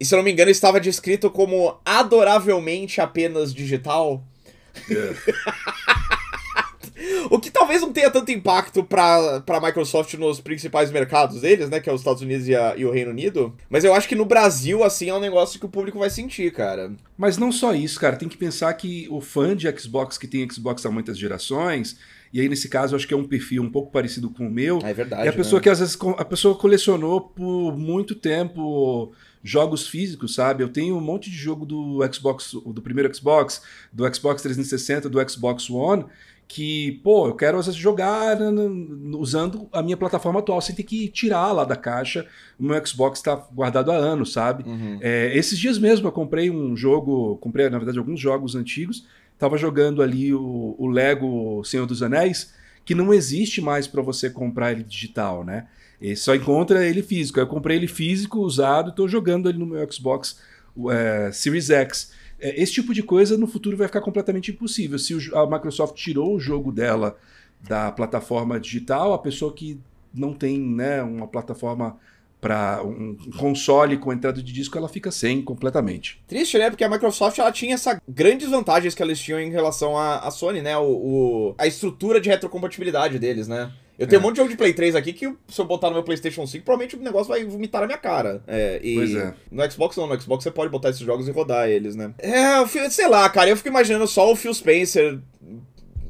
E se eu não me engano, estava descrito como adoravelmente apenas digital. É. O que talvez não tenha tanto impacto pra, pra Microsoft nos principais mercados deles, né? Que é os Estados Unidos e, a, e o Reino Unido. Mas eu acho que no Brasil, assim, é um negócio que o público vai sentir, cara. Mas não só isso, cara. Tem que pensar que o fã de Xbox que tem Xbox há muitas gerações. E aí, nesse caso, acho que é um perfil um pouco parecido com o meu. É verdade. É a pessoa né? que às vezes a pessoa colecionou por muito tempo jogos físicos, sabe? Eu tenho um monte de jogo do Xbox, do primeiro Xbox, do Xbox 360, do Xbox One, que, pô, eu quero às vezes jogar usando a minha plataforma atual, sem ter que tirar lá da caixa. O meu Xbox está guardado há anos, sabe? Uhum. É, esses dias mesmo eu comprei um jogo, comprei na verdade alguns jogos antigos, tava jogando ali o, o Lego Senhor dos Anéis, que não existe mais para você comprar ele digital, né? E só encontra ele físico. Eu comprei ele físico, usado, estou jogando ele no meu Xbox é, Series X. É, esse tipo de coisa no futuro vai ficar completamente impossível. Se a Microsoft tirou o jogo dela da plataforma digital, a pessoa que não tem né, uma plataforma para um console com entrada de disco, ela fica sem completamente. Triste, né? Porque a Microsoft ela tinha essas grandes vantagens que eles tinham em relação à, à Sony, né? O, o, a estrutura de retrocompatibilidade deles, né? Eu tenho é. um monte de jogo de Play 3 aqui que se eu botar no meu PlayStation 5, provavelmente o negócio vai vomitar na minha cara. É, e pois é. No Xbox não, no Xbox você pode botar esses jogos e rodar eles, né? É, sei lá, cara, eu fico imaginando só o Phil Spencer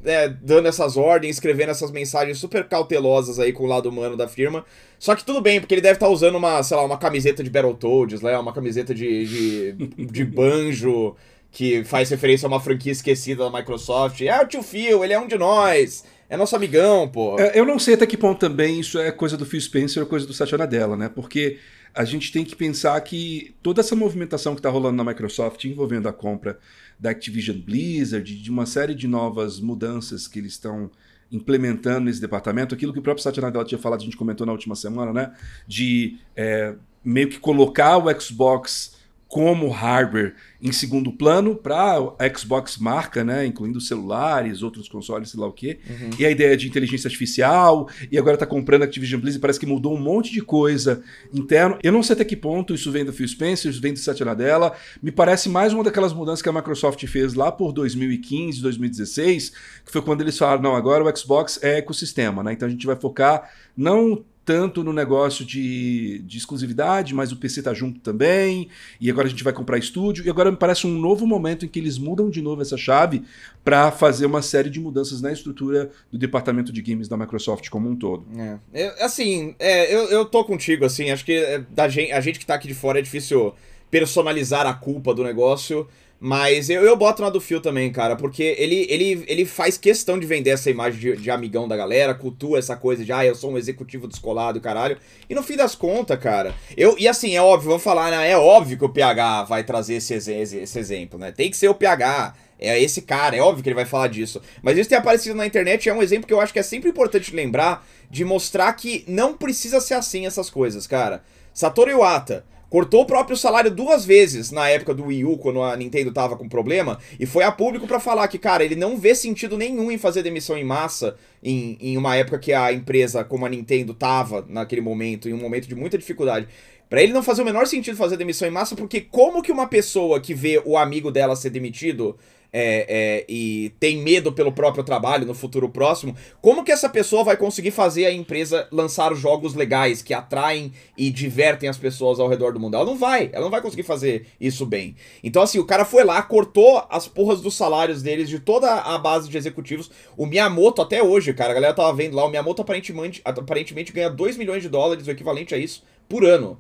é, dando essas ordens, escrevendo essas mensagens super cautelosas aí com o lado humano da firma. Só que tudo bem, porque ele deve estar tá usando uma, sei lá, uma camiseta de Battletoads, né? Uma camiseta de, de, *laughs* de banjo que faz referência a uma franquia esquecida da Microsoft. É o tio Phil, ele é um de nós. É nosso amigão, pô. É, eu não sei até que ponto também isso é coisa do Phil Spencer ou coisa do Satya Nadella, né? Porque a gente tem que pensar que toda essa movimentação que está rolando na Microsoft envolvendo a compra da Activision Blizzard, de uma série de novas mudanças que eles estão implementando nesse departamento, aquilo que o próprio Satya Nadella tinha falado, a gente comentou na última semana, né? De é, meio que colocar o Xbox como hardware em segundo plano para a Xbox marca, né, incluindo celulares, outros consoles, sei lá o quê. Uhum. E a ideia de inteligência artificial, e agora está comprando Activision Blizzard, parece que mudou um monte de coisa interno. Eu não sei até que ponto isso vem do Phil Spencer, isso vem do Satya Nadella. Me parece mais uma daquelas mudanças que a Microsoft fez lá por 2015, 2016, que foi quando eles falaram, não, agora o Xbox é ecossistema, né? Então a gente vai focar não tanto no negócio de, de exclusividade, mas o PC tá junto também, e agora a gente vai comprar estúdio, e agora me parece um novo momento em que eles mudam de novo essa chave para fazer uma série de mudanças na estrutura do departamento de games da Microsoft como um todo. É. Eu, assim, é, eu, eu tô contigo, assim, acho que é, da gente, a gente que tá aqui de fora é difícil personalizar a culpa do negócio, mas eu, eu boto na do Phil também, cara, porque ele, ele, ele faz questão de vender essa imagem de, de amigão da galera, cultua essa coisa de, ah, eu sou um executivo descolado, caralho. E no fim das contas, cara, eu, e assim, é óbvio, vou falar, né, é óbvio que o PH vai trazer esse, esse, esse exemplo, né? Tem que ser o PH. é esse cara, é óbvio que ele vai falar disso. Mas isso tem aparecido na internet é um exemplo que eu acho que é sempre importante lembrar de mostrar que não precisa ser assim essas coisas, cara. Satoru Iwata cortou o próprio salário duas vezes na época do Wii U, quando a Nintendo tava com problema, e foi a público para falar que, cara, ele não vê sentido nenhum em fazer demissão em massa em, em uma época que a empresa, como a Nintendo, tava naquele momento, em um momento de muita dificuldade. Pra ele não fazer o menor sentido fazer demissão em massa, porque como que uma pessoa que vê o amigo dela ser demitido é, é, e tem medo pelo próprio trabalho no futuro próximo, como que essa pessoa vai conseguir fazer a empresa lançar jogos legais que atraem e divertem as pessoas ao redor do mundo? Ela não vai, ela não vai conseguir fazer isso bem. Então, assim, o cara foi lá, cortou as porras dos salários deles, de toda a base de executivos. O Miyamoto, até hoje, cara, a galera tava vendo lá, o Miyamoto aparentemente, aparentemente ganha 2 milhões de dólares, o equivalente a isso, por ano.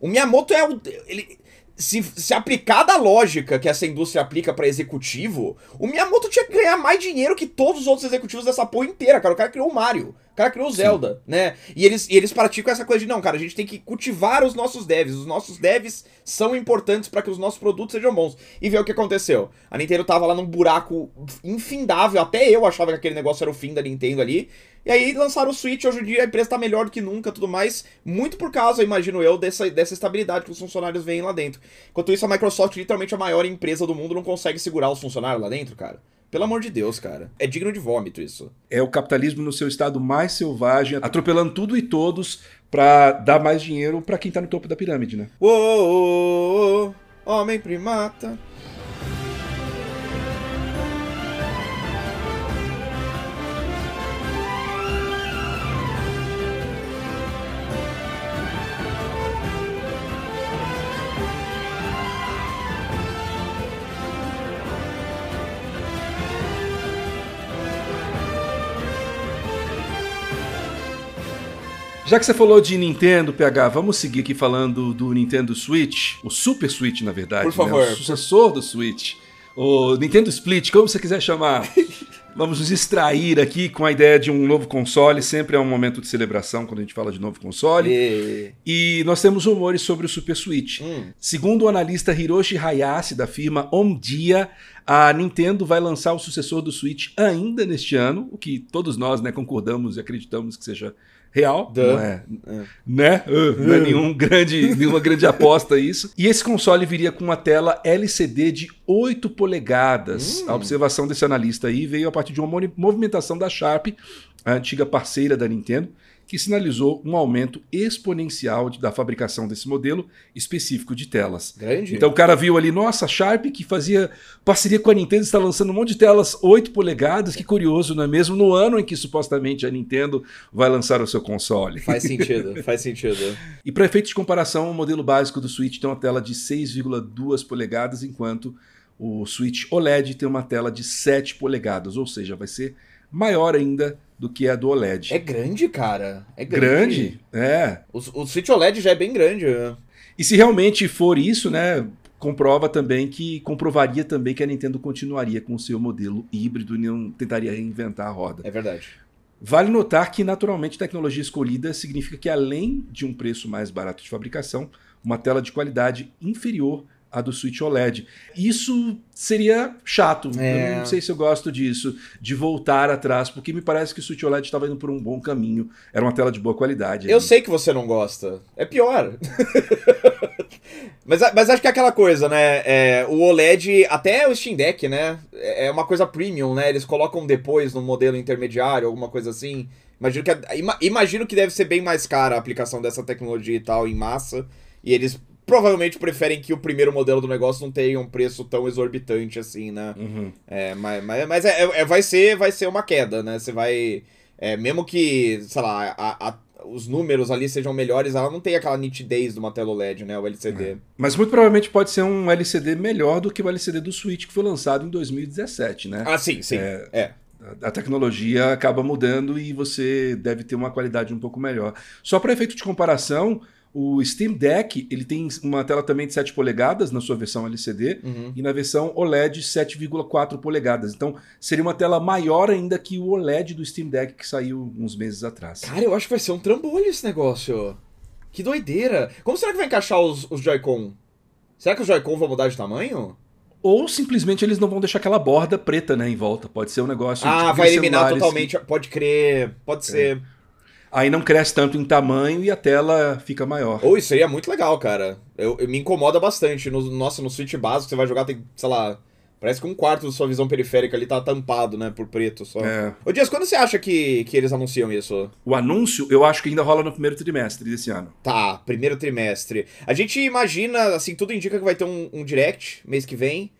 O Miyamoto é o. Ele, se, se aplicar da lógica que essa indústria aplica para executivo, o Miyamoto tinha que ganhar mais dinheiro que todos os outros executivos dessa porra inteira, cara. O cara criou o Mario, o cara criou o Zelda, Sim. né? E eles, e eles praticam essa coisa de, não, cara, a gente tem que cultivar os nossos devs. Os nossos devs são importantes para que os nossos produtos sejam bons. E ver o que aconteceu. A Nintendo tava lá num buraco infindável, até eu achava que aquele negócio era o fim da Nintendo ali. E aí lançaram o Switch, hoje em dia a empresa tá melhor do que nunca, tudo mais, muito por causa, imagino eu, dessa, dessa estabilidade que os funcionários veem lá dentro. Enquanto isso, a Microsoft, literalmente a maior empresa do mundo, não consegue segurar os funcionários lá dentro, cara. Pelo amor de Deus, cara. É digno de vômito isso. É o capitalismo no seu estado mais selvagem, atropelando tudo e todos para dar mais dinheiro para quem tá no topo da pirâmide, né? Uou, homem primata. Já que você falou de Nintendo, PH, vamos seguir aqui falando do Nintendo Switch, o Super Switch, na verdade. Por favor. Né? O sucessor do Switch. O Nintendo Split, como você quiser chamar. *laughs* Vamos nos extrair aqui com a ideia de um novo console. Sempre é um momento de celebração quando a gente fala de novo console. E, e nós temos rumores sobre o Super Switch. Hum. Segundo o analista Hiroshi Hayashi, da firma Omdia, a Nintendo vai lançar o sucessor do Switch ainda neste ano, o que todos nós né, concordamos e acreditamos que seja real, Duh. não é, é. né? Uh, não é nenhum grande, *laughs* nenhuma grande aposta isso. E esse console viria com uma tela LCD de 8 polegadas. Hum. A observação desse analista aí veio a partir de uma movimentação da Sharp, a antiga parceira da Nintendo, que sinalizou um aumento exponencial de, da fabricação desse modelo específico de telas. Grande. Então o cara viu ali, nossa, a Sharp que fazia parceria com a Nintendo está lançando um monte de telas 8 polegadas, que curioso, não é mesmo? No ano em que supostamente a Nintendo vai lançar o seu console. Faz sentido, *laughs* faz sentido. E para efeito de comparação, o modelo básico do Switch tem uma tela de 6,2 polegadas, enquanto o Switch OLED tem uma tela de 7 polegadas, ou seja, vai ser maior ainda do que a do OLED. É grande, cara. É grande. Grande, é. O, o Switch OLED já é bem grande. Né? E se realmente for isso, né, comprova também que comprovaria também que a Nintendo continuaria com o seu modelo híbrido e não tentaria reinventar a roda. É verdade. Vale notar que, naturalmente, tecnologia escolhida significa que, além de um preço mais barato de fabricação, uma tela de qualidade inferior a do Switch OLED. Isso seria chato. É. Eu não sei se eu gosto disso, de voltar atrás, porque me parece que o Switch OLED estava indo por um bom caminho. Era uma tela de boa qualidade. Eu sei que você não gosta. É pior. *laughs* mas, mas acho que é aquela coisa, né? É, o OLED, até o Steam Deck, né? É, é uma coisa premium, né? Eles colocam depois no modelo intermediário, alguma coisa assim. Imagino que, imagino que deve ser bem mais cara a aplicação dessa tecnologia e tal em massa. E eles provavelmente preferem que o primeiro modelo do negócio não tenha um preço tão exorbitante assim, né? Uhum. É, mas mas, mas é, é, vai, ser, vai ser uma queda, né? Você vai. É, mesmo que, sei lá, a, a, os números ali sejam melhores, ela não tem aquela nitidez de uma tela OLED, né? O LCD. É. Mas muito provavelmente pode ser um LCD melhor do que o LCD do Switch que foi lançado em 2017, né? Ah, sim, sim. É. é. A tecnologia acaba mudando e você deve ter uma qualidade um pouco melhor. Só para efeito de comparação, o Steam Deck ele tem uma tela também de 7 polegadas na sua versão LCD uhum. e na versão OLED 7,4 polegadas. Então seria uma tela maior ainda que o OLED do Steam Deck que saiu uns meses atrás. Cara, eu acho que vai ser um trambolho esse negócio. Que doideira. Como será que vai encaixar os, os Joy-Con? Será que os Joy-Con vão mudar de tamanho? Ou simplesmente eles não vão deixar aquela borda preta, né, em volta. Pode ser um negócio. Ah, tipo vai eliminar totalmente. Pode crer. Pode ser. Aí não cresce tanto em tamanho e a tela fica maior. Ou isso seria muito legal, cara. Eu, eu- me incomoda bastante. No, nossa, no Switch básico você vai jogar, tem, sei lá. Parece que um quarto da sua visão periférica ali tá tampado, né? Por preto só. É. Ô Dias, quando você acha que, que eles anunciam isso? O anúncio, eu acho que ainda rola no primeiro trimestre desse ano. Tá, primeiro trimestre. A gente imagina, assim, tudo indica que vai ter um, um direct mês que vem.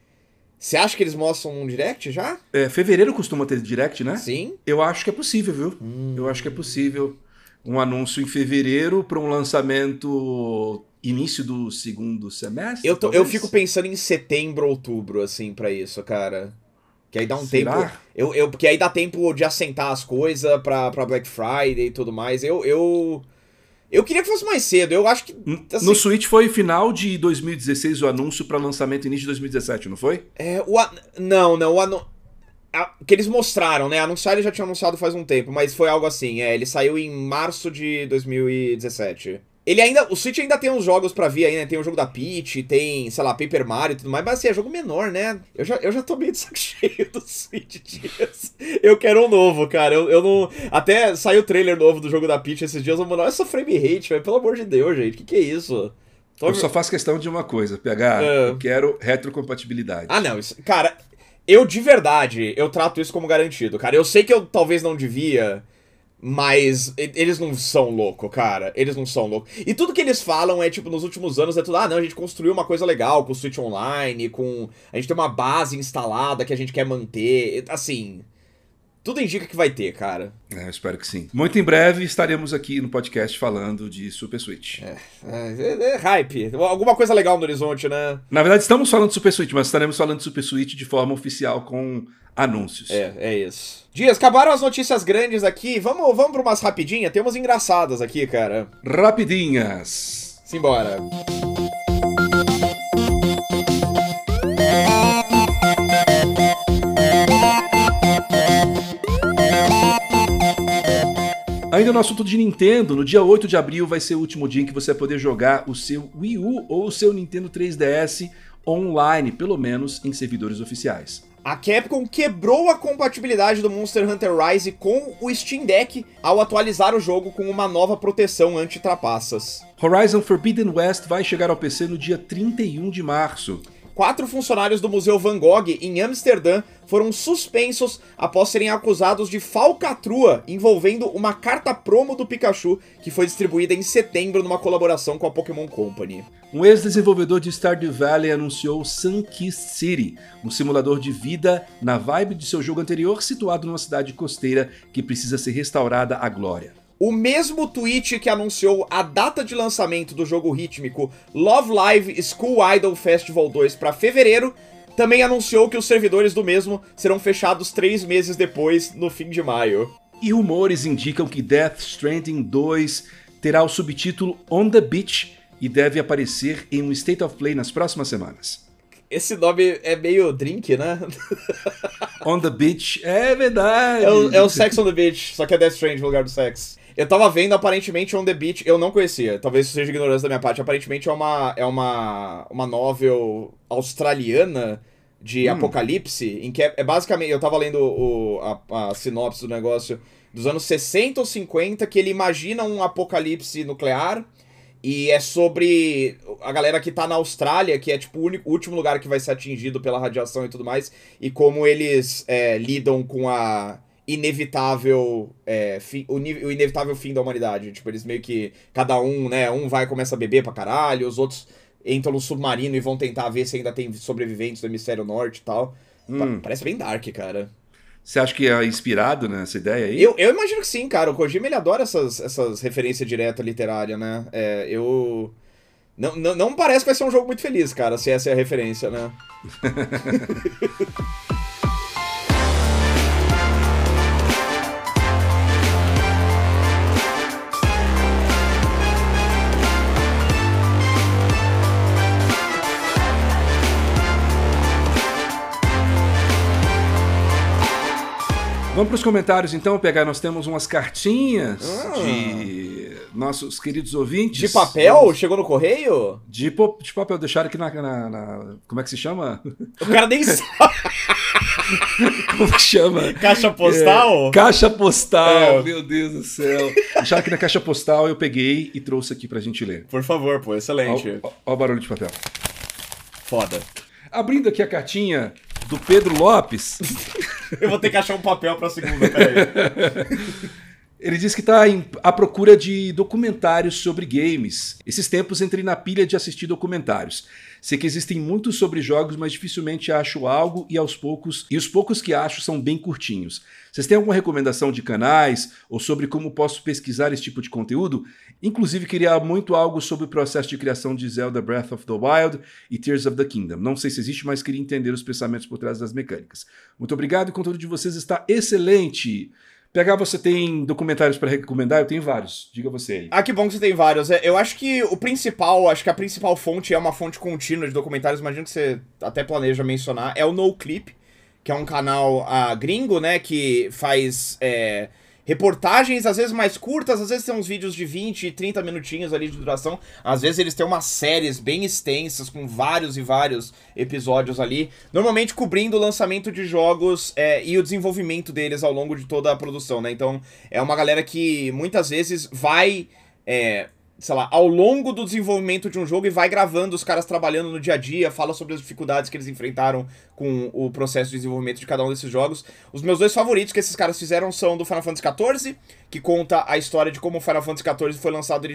Você acha que eles mostram um direct já? É, fevereiro costuma ter direct, né? Sim. Eu acho que é possível, viu? Hum. Eu acho que é possível. Um anúncio em fevereiro para um lançamento início do segundo semestre. Eu, tô- eu fico pensando em setembro, outubro, assim, pra isso, cara. Que aí dá um Será? tempo. Eu, eu, porque aí dá tempo de assentar as coisas pra, pra Black Friday e tudo mais. Eu, eu. Eu queria que fosse mais cedo. Eu acho que. assim, No Switch foi final de 2016 o anúncio para lançamento início de 2017, não foi? É, o a- Não, não, o anu... a- que eles mostraram, né? Anunciar ele já tinha anunciado faz um tempo, mas foi algo assim. É, ele saiu em março de 2017. Ele ainda. O Switch ainda tem uns jogos pra vir aí, né? Tem o jogo da Peach, tem, sei lá, Paper Mario e tudo mais, mas assim, é jogo menor, né? Eu já, eu já tô meio de saco *laughs* cheio do Switch dias. Eu quero um novo, cara. Eu, eu não. Até saiu o trailer novo do jogo da Peach esses dias, eu mano, olha essa frame rate, velho. Pelo amor de Deus, gente. Que que é isso? Tô- Eu só faço questão de uma coisa, PH. É. Eu quero retrocompatibilidade. Ah, não, isso, cara, eu de verdade, eu trato isso como garantido, cara. Eu sei que eu talvez não devia, mas eles não são loucos, cara. Eles não são loucos. E tudo que eles falam é, tipo, nos últimos anos é tudo, ah, não, a gente construiu uma coisa legal com o Switch Online, com. A gente tem uma base instalada que a gente quer manter. Assim. Tudo indica que vai ter, cara. É, eu espero que sim. Muito em breve estaremos aqui no podcast falando de Super Switch. É, é- é hype. Alguma coisa legal no horizonte, né? Na verdade, estamos falando de Super Switch, mas estaremos falando de Super Switch de forma oficial com anúncios. É, é isso. Dias, acabaram as notícias grandes aqui. Vamos, vamos pra umas rapidinhas? Tem umas engraçadas aqui, cara. Rapidinhas. Simbora. Ainda no assunto de Nintendo, no dia 8 de abril vai ser o último dia em que você vai poder jogar o seu Wii U ou o seu Nintendo 3DS online, pelo menos em servidores oficiais. A Capcom quebrou a compatibilidade do Monster Hunter Rise com o Steam Deck ao atualizar o jogo com uma nova proteção anti-trapaças. Horizon Forbidden West vai chegar ao PC no dia 31 de março. Quatro funcionários do Museu Van Gogh, em Amsterdã, foram suspensos após serem acusados de falcatrua envolvendo uma carta promo do Pikachu que foi distribuída em setembro numa colaboração com a Pokémon Company. Um ex-desenvolvedor de Stardew Valley anunciou Sunkist City, um simulador de vida na vibe de seu jogo anterior, situado numa cidade costeira que precisa ser restaurada à glória. O mesmo tweet que anunciou a data de lançamento do jogo rítmico Love Live School Idol Festival 2 para fevereiro, também anunciou que os servidores do mesmo serão fechados três meses depois, no fim de maio. E rumores indicam que Death Stranding 2 terá o subtítulo On the Beach e deve aparecer em um State of Play nas próximas semanas. Esse nome é meio drink, né? *laughs* On the Beach, é verdade. É o, é o Sex on the Beach, só que é Death Stranding no lugar do sex. Eu tava vendo, aparentemente, On the Beach, eu não conhecia, talvez isso seja ignorância da minha parte, aparentemente é uma, é uma, uma novel australiana de Hum. apocalipse, em que é, é basicamente, eu tava lendo o, a, a sinopse do negócio dos anos 60 ou 50, que ele imagina um apocalipse nuclear, e é sobre a galera que tá na Austrália, que é tipo o único- último lugar que vai ser atingido pela radiação e tudo mais, e como eles é, lidam com a inevitável é, fi- o, o inevitável fim da humanidade. Tipo, eles meio que. Cada um, né? Um vai e começa a beber pra caralho, os outros entram no submarino e vão tentar ver se ainda tem sobreviventes do hemisfério norte e tal. Hum. Parece bem dark, cara. Você acha que é inspirado nessa ideia aí? Eu, eu imagino que sim, cara. O Kojima ele adora essas, essas referências diretas literárias, né? É, eu. Não, não, não parece que vai ser um jogo muito feliz, cara, se essa é a referência, né? *laughs* Vamos para os comentários então, pegar. Nós temos umas cartinhas Ah. de nossos queridos ouvintes. De papel? Vamos... Chegou no correio? De, de papel, deixaram aqui na, na, na, Como é que se chama? O cara nem *laughs* sabe. Como que chama? Caixa postal? É, caixa postal, é. meu Deus do céu. Deixaram aqui na caixa postal, eu peguei e trouxe aqui pra gente ler. Por favor, pô, excelente. Olha o barulho de papel. Foda. Abrindo aqui a cartinha do Pedro Lopes. *laughs* eu vou ter que achar um papel pra segunda, peraí. *laughs* Ele diz que está à procura de documentários sobre games. Esses tempos entrei na pilha de assistir documentários. Sei que existem muitos sobre jogos, mas dificilmente acho algo e aos poucos, e os poucos que acho são bem curtinhos. Vocês têm alguma recomendação de canais ou sobre como posso pesquisar esse tipo de conteúdo? Inclusive queria muito algo sobre o processo de criação de Zelda Breath of the Wild e Tears of the Kingdom. Não sei se existe, mas queria entender os pensamentos por trás das mecânicas. Muito obrigado, o conteúdo de vocês está excelente. PH, você tem documentários para recomendar? Eu tenho vários. Diga você aí. Ah, que bom que você tem vários. É, eu acho que o principal, acho que a principal fonte é uma fonte contínua de documentários, imagino que você até planeja mencionar, é o No Clip, que é um canal uh, gringo, né, que faz é, reportagens, às vezes mais curtas, às vezes tem uns vídeos de 20, 30 minutinhos ali de duração. Às vezes eles têm umas séries bem extensas, com vários e vários episódios ali. Normalmente cobrindo o lançamento de jogos é, e o desenvolvimento deles ao longo de toda a produção, né? Então é uma galera que muitas vezes vai. É, sei lá, ao longo do desenvolvimento de um jogo e vai gravando os caras trabalhando no dia a dia, fala sobre as dificuldades que eles enfrentaram com o processo de desenvolvimento de cada um desses jogos. Os meus dois favoritos que esses caras fizeram são do Final Fantasy XIV, que conta a história de como o Final Fantasy XIV foi lançado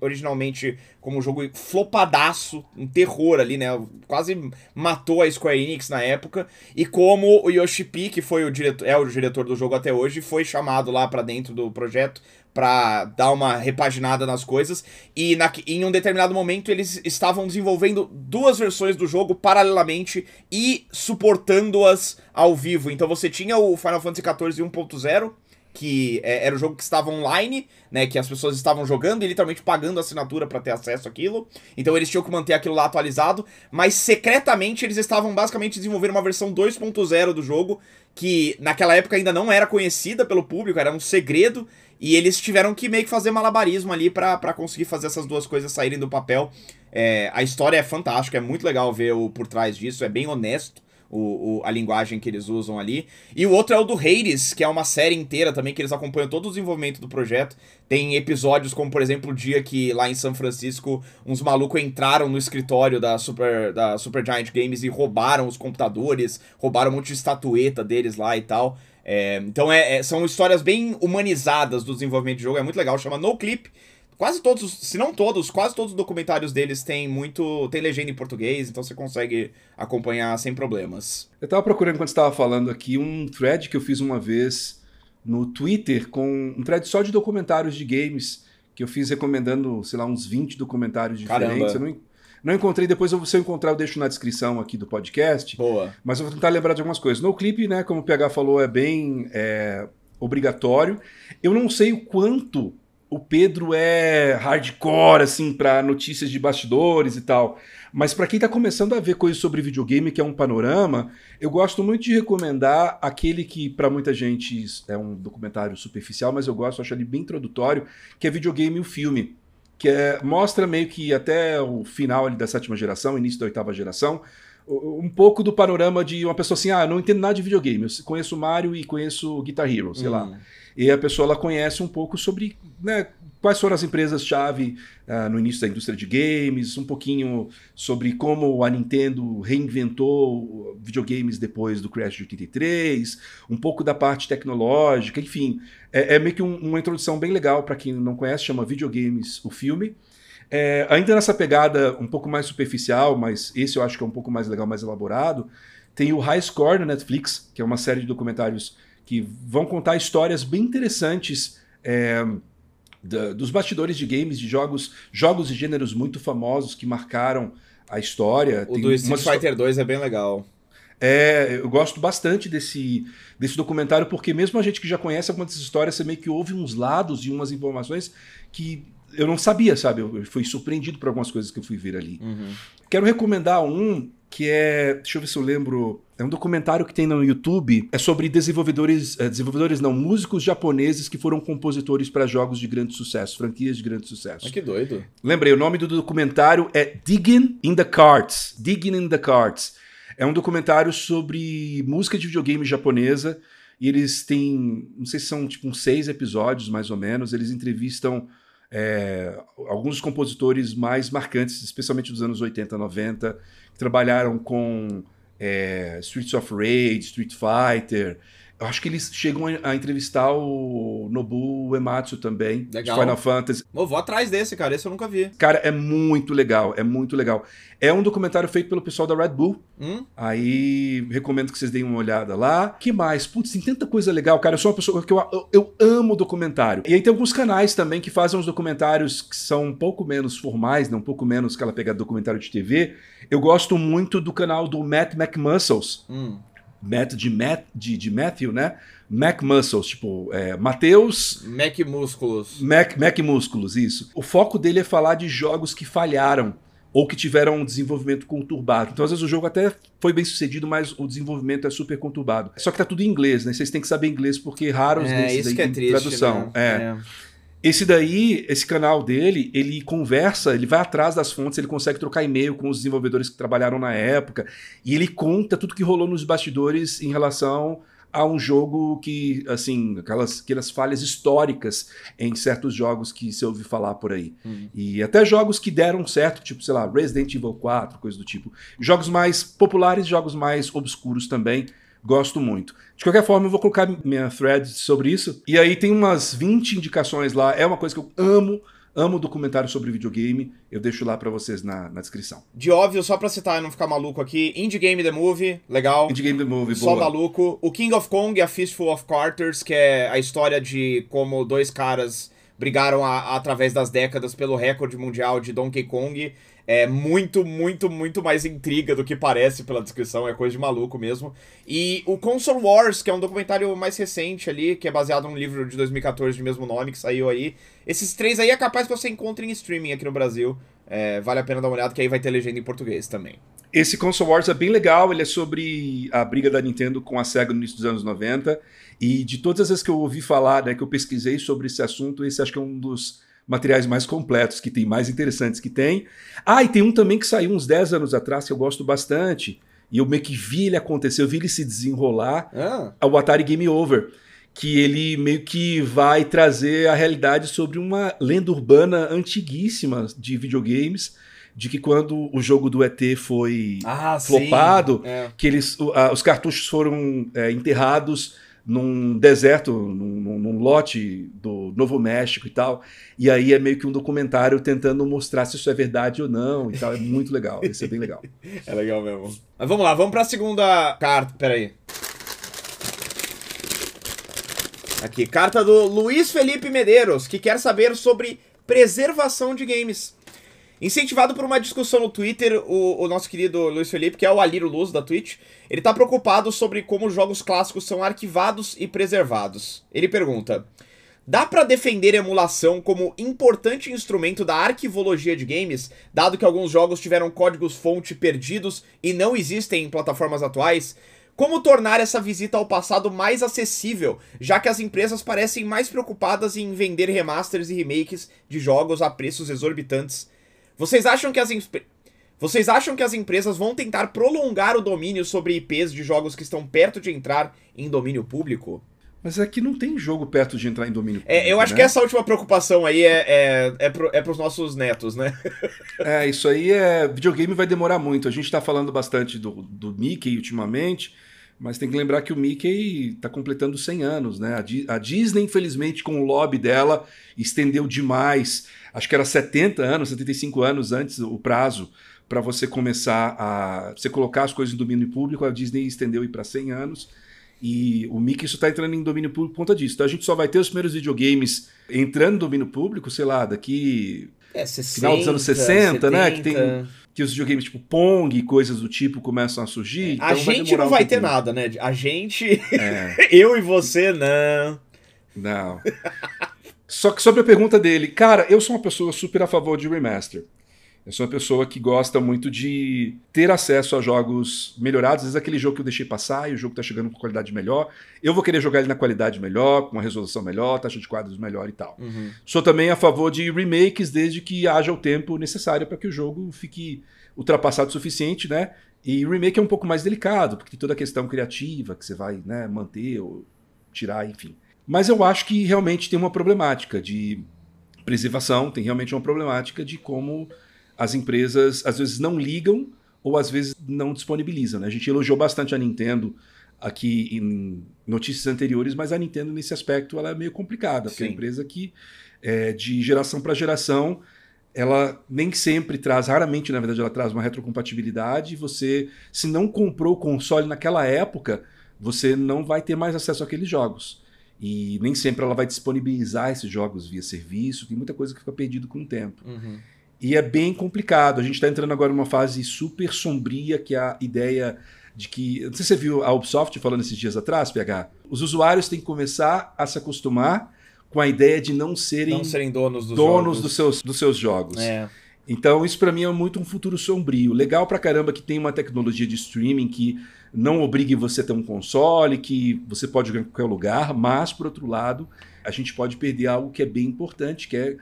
originalmente como um jogo flopadaço, um terror ali, né? Quase matou a Square Enix na época, e como o Yoshi P, que foi o diretor, é o diretor do jogo até hoje, foi chamado lá para dentro do projeto para dar uma repaginada nas coisas. E na, em um determinado momento eles estavam desenvolvendo duas versões do jogo paralelamente e suportando-as ao vivo. Então você tinha o Final Fantasy XIV 1.0 que é, era o jogo que estava online, né, que as pessoas estavam jogando e literalmente pagando assinatura para ter acesso àquilo. Então eles tinham que manter aquilo lá atualizado, mas secretamente eles estavam basicamente desenvolvendo uma versão 2.0 do jogo que naquela época ainda não era conhecida pelo público, era um segredo e eles tiveram que meio que fazer malabarismo ali para conseguir fazer essas duas coisas saírem do papel. É, a história é fantástica, é muito legal ver o por trás disso, é bem honesto. O, o, a linguagem que eles usam ali. E o outro é o do Hades, que é uma série inteira também, que eles acompanham todo o desenvolvimento do projeto. Tem episódios como, por exemplo, o dia que lá em São Francisco uns malucos entraram no escritório da Super, da Super Giant Games e roubaram os computadores, roubaram um monte de estatueta deles lá e tal. É, então é, é, são histórias bem humanizadas do desenvolvimento de jogo, é muito legal, chama No Clip. Quase todos, se não todos, quase todos os documentários deles têm muito. tem legenda em português, então você consegue acompanhar sem problemas. Eu tava procurando quando estava falando aqui um thread que eu fiz uma vez no Twitter com um thread só de documentários de games que eu fiz recomendando, sei lá, uns 20 documentários diferentes. Eu não, não encontrei, depois eu, se eu encontrar, eu deixo na descrição aqui do podcast. Boa. Mas eu vou tentar lembrar de algumas coisas. No clipe, né, como o PH falou, é bem é, obrigatório. Eu não sei o quanto o Pedro é hardcore, assim, para notícias de bastidores e tal. Mas para quem está começando a ver coisas sobre videogame, que é um panorama, eu gosto muito de recomendar aquele que para muita gente é um documentário superficial, mas eu gosto, acho ele bem introdutório, que é Videogame o Filme que é, mostra meio que até o final da sétima geração, início da oitava geração, um pouco do panorama de uma pessoa assim, ah, não entendo nada de videogame, eu conheço Mario e conheço Guitar Hero, sei hum. lá. E a pessoa ela conhece um pouco sobre né, quais foram as empresas-chave uh, no início da indústria de games, um pouquinho sobre como a Nintendo reinventou videogames depois do Crash de 83, um pouco da parte tecnológica, enfim. É, é meio que um, uma introdução bem legal para quem não conhece, chama Videogames, o filme. É, ainda nessa pegada um pouco mais superficial, mas esse eu acho que é um pouco mais legal, mais elaborado, tem o High Score na Netflix, que é uma série de documentários que vão contar histórias bem interessantes é, da, dos bastidores de games, de jogos, jogos e gêneros muito famosos que marcaram a história. O Tem do Street Fighter 2 é bem legal. É, eu gosto bastante desse, desse documentário, porque mesmo a gente que já conhece algumas dessas histórias, você meio que ouve uns lados e umas informações que eu não sabia, sabe? Eu fui surpreendido por algumas coisas que eu fui ver ali. Uhum. Quero recomendar um que é. Deixa eu ver se eu lembro. É um documentário que tem no YouTube. É sobre desenvolvedores. É, desenvolvedores não, músicos japoneses que foram compositores para jogos de grande sucesso, franquias de grande sucesso. Ah, que doido. Lembrei, o nome do documentário é Digging in the Cards. Digging in the Cards. É um documentário sobre música de videogame japonesa. E eles têm. Não sei se são tipo uns seis episódios, mais ou menos. Eles entrevistam é, alguns compositores mais marcantes, especialmente dos anos 80, 90, que trabalharam com é, Streets of Rage, Street Fighter, acho que eles chegam a, entrevistar o Nobu Ematsu também, legal. de Final Fantasy. Eu vou atrás desse, cara, esse eu nunca vi. Cara, é muito legal, é muito legal. É um documentário feito pelo pessoal da Red Bull. Hum? Aí recomendo que vocês deem uma olhada lá. que mais? Putz, tem tanta coisa legal, cara. Eu sou uma pessoa que eu, eu, eu amo documentário. E aí tem alguns canais também que fazem uns documentários que são um pouco menos formais, né? um pouco menos aquela pegada de documentário de TV. Eu gosto muito do canal do Matt McMuscles. Hum. Matt de, Matt, de, de Matthew, né? Mac Muscles, tipo, é, Mateus. Mac Músculos. Mac, Mac Músculos, isso. O foco dele é falar de jogos que falharam ou que tiveram um desenvolvimento conturbado. Então, às vezes, o jogo até foi bem sucedido, mas o desenvolvimento é super conturbado. Só que tá tudo em inglês, né? Vocês têm que saber inglês, porque raros é, isso que é triste, tradução. Né? É. é. Esse daí, esse canal dele, ele conversa, ele vai atrás das fontes, ele consegue trocar e-mail com os desenvolvedores que trabalharam na época, e ele conta tudo que rolou nos bastidores em relação a um jogo que, assim, aquelas, aquelas falhas históricas em certos jogos que se ouve falar por aí. Uhum. E até jogos que deram certo, tipo, sei lá, Resident Evil 4, coisa do tipo. Jogos mais populares, jogos mais obscuros também. Gosto muito. De qualquer forma, eu vou colocar minha thread sobre isso. E aí tem umas 20 indicações lá. É uma coisa que eu amo. Amo documentário sobre videogame. Eu deixo lá para vocês na, na, descrição. De óbvio, só pra citar e não ficar maluco aqui, Indie Game The Movie, legal. Indie Game The Movie, Só boa. maluco. O King of Kong, A Fistful of Carters, que é a história de como dois caras brigaram a, a, através das décadas pelo recorde mundial de Donkey Kong é muito, muito, muito mais intriga do que parece pela descrição, é coisa de maluco mesmo. E o Console Wars, que é um documentário mais recente ali, que é baseado num livro de 2014 de mesmo nome, que saiu aí. Esses três aí é capaz que você encontre em streaming aqui no Brasil. É, vale a pena dar uma olhada, que aí vai ter legenda em português também. Esse Console Wars é bem legal, ele é sobre a briga da Nintendo com a SEGA no início dos anos 90. E de todas as vezes que eu ouvi falar, né, que eu pesquisei sobre esse assunto, esse acho que é um dos materiais mais completos que tem, mais interessantes que tem. Ah, e tem um também que saiu uns 10 anos atrás que eu gosto bastante. E eu meio que vi ele acontecer, eu vi ele se desenrolar. Ah. O Atari Game Over. Que ele meio que vai trazer a realidade sobre uma lenda urbana antiguíssima de videogames de que quando o jogo do ET foi ah, flopado, é. que eles, os cartuchos foram é, enterrados num deserto, num, num, lote do Novo México e tal. E aí é meio que um documentário tentando mostrar se isso é verdade ou não e tal. É muito legal, isso é bem legal. *laughs* é legal mesmo. Mas vamos lá, vamos para a segunda carta. Peraí. Aqui, carta do Luiz Felipe Medeiros, que quer saber sobre preservação de games. Incentivado por uma discussão no Twitter, o, o, nosso querido Luiz Felipe, que é o Aliro Luz da Twitch, ele tá preocupado sobre como jogos clássicos são arquivados e preservados. Ele pergunta: Dá para defender emulação como importante instrumento da arquivologia de games, dado que alguns jogos tiveram códigos-fonte perdidos e não existem em plataformas atuais? Como tornar essa visita ao passado mais acessível, já que as empresas parecem mais preocupadas em vender remasters e remakes de jogos a preços exorbitantes? Vocês acham que as vocês acham que as empresas vão tentar prolongar o domínio sobre IPs de jogos que estão perto de entrar em domínio público? Mas aqui não tem jogo perto de entrar em domínio público. É, eu acho né? que essa última preocupação aí é, é, é, pro, é pros nossos netos, né? *laughs* é, isso aí é. Videogame vai demorar muito. A gente tá falando bastante do, do Mickey ultimamente, mas tem que lembrar que o Mickey tá completando 100 anos, né? A, a Disney, infelizmente, com o lobby dela, estendeu demais. Acho que era 70 anos, 75 anos antes o prazo para você começar a você colocar as coisas em domínio público, a Disney estendeu para 100 anos. E o Mickey isso está entrando em domínio público por conta disso. Então a gente só vai ter os primeiros videogames entrando no domínio público, sei lá, daqui é, 60, final dos anos 60, 70. né? Que tem que os videogames tipo Pong e coisas do tipo começam a surgir. Então a gente vai não vai um ter nada, né? A gente. É. *laughs* Eu e você, não. Não. Só que sobre a pergunta dele, cara, eu sou uma pessoa super a favor de remaster. Eu sou uma pessoa que gosta muito de ter acesso a jogos melhorados. Às vezes aquele jogo que eu deixei passar e o jogo está chegando com qualidade melhor. Eu vou querer jogar ele na qualidade melhor, com uma resolução melhor, taxa de quadros melhor e tal. Uhum. Sou também a favor de remakes desde que haja o tempo necessário para que o jogo fique ultrapassado o suficiente, né? E remake é um pouco mais delicado, porque tem toda a questão criativa que você vai né, manter ou tirar, enfim. Mas eu acho que realmente tem uma problemática de preservação, tem realmente uma problemática de como as empresas às vezes não ligam ou às vezes não disponibilizam. Né? A gente elogiou bastante a Nintendo aqui em notícias anteriores, mas a Nintendo nesse aspecto ela é meio complicada, porque Sim. é uma empresa que é, de geração para geração ela nem sempre traz, raramente na verdade ela traz uma retrocompatibilidade. Você, se não comprou o console naquela época, você não vai ter mais acesso àqueles jogos. E nem sempre ela vai disponibilizar esses jogos via serviço, tem muita coisa que fica perdido com o tempo. Uhum. E é bem complicado. A gente está entrando agora numa fase super sombria, que é a ideia de que. Não sei se você viu a Ubisoft falando esses dias atrás, PH. Os usuários têm que começar a se acostumar com a ideia de não serem, não serem donos, dos, donos dos, seus, dos seus jogos. É. Então, isso para mim é muito um futuro sombrio. Legal pra caramba que tem uma tecnologia de streaming que não obrigue você a ter um console, que você pode jogar em qualquer lugar, mas, por outro lado, a gente pode perder algo que é bem importante, que é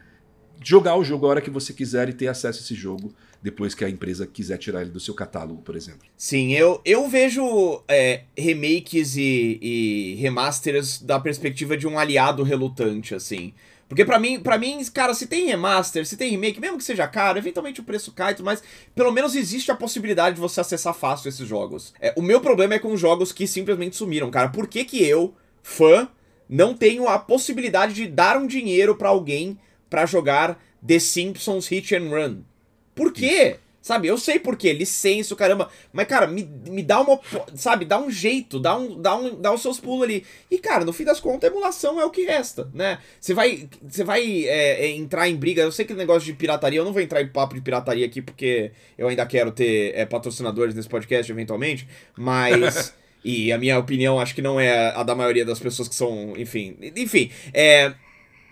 jogar o jogo a hora que você quiser e ter acesso a esse jogo depois que a empresa quiser tirar ele do seu catálogo, por exemplo. Sim, eu, eu vejo é, remakes e, e remasters da perspectiva de um aliado relutante, assim. Porque para mim, para mim, cara, se tem remaster, se tem remake, mesmo que seja caro, eventualmente o preço cai, mas pelo menos existe a possibilidade de você acessar fácil esses jogos. É, o meu problema é com jogos que simplesmente sumiram, cara. Por que que eu, fã, não tenho a possibilidade de dar um dinheiro para alguém para jogar The Simpsons Hit and Run. Por quê? Sabe, eu sei por quê, licença, caramba. Mas, cara, me, me dá uma. Sabe, dá um jeito, dá, um, dá, um, dá os seus pulos ali. E, cara, no fim das contas, a emulação é o que resta, né? Você vai, você vai é, é, entrar em briga. Eu sei que o negócio de pirataria, eu não vou entrar em papo de pirataria aqui, porque eu ainda quero ter é, patrocinadores nesse podcast eventualmente. Mas. *laughs* e a minha opinião acho que não é a da maioria das pessoas que são. Enfim. Enfim. É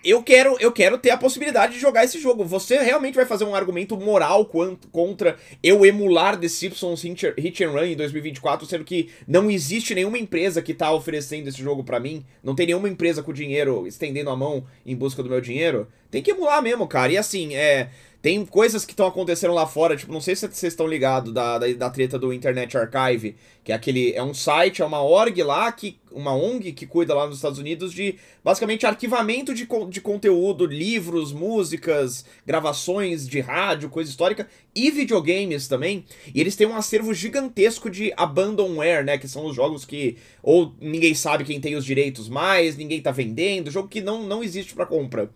eu quero, eu quero ter a possibilidade de jogar esse jogo. Você realmente vai fazer um argumento moral contra eu emular The Simpsons Hit and Run em 2024, sendo que não existe nenhuma empresa que tá oferecendo esse jogo para mim? Não tem nenhuma empresa com dinheiro estendendo a mão em busca do meu dinheiro? Tem que emular mesmo, cara. E assim, é. Tem coisas que estão acontecendo lá fora, tipo, não sei se vocês estão ligados da, da, da, treta do Internet Archive, que é aquele. É um site, é uma org lá, que, uma ONG que cuida lá nos Estados Unidos de basicamente arquivamento de, de conteúdo, livros, músicas, gravações de rádio, coisa histórica, e videogames também. E eles têm um acervo gigantesco de abandonware, né? Que são os jogos que ou ninguém sabe quem tem os direitos mais, ninguém tá vendendo, jogo que não, não existe para compra.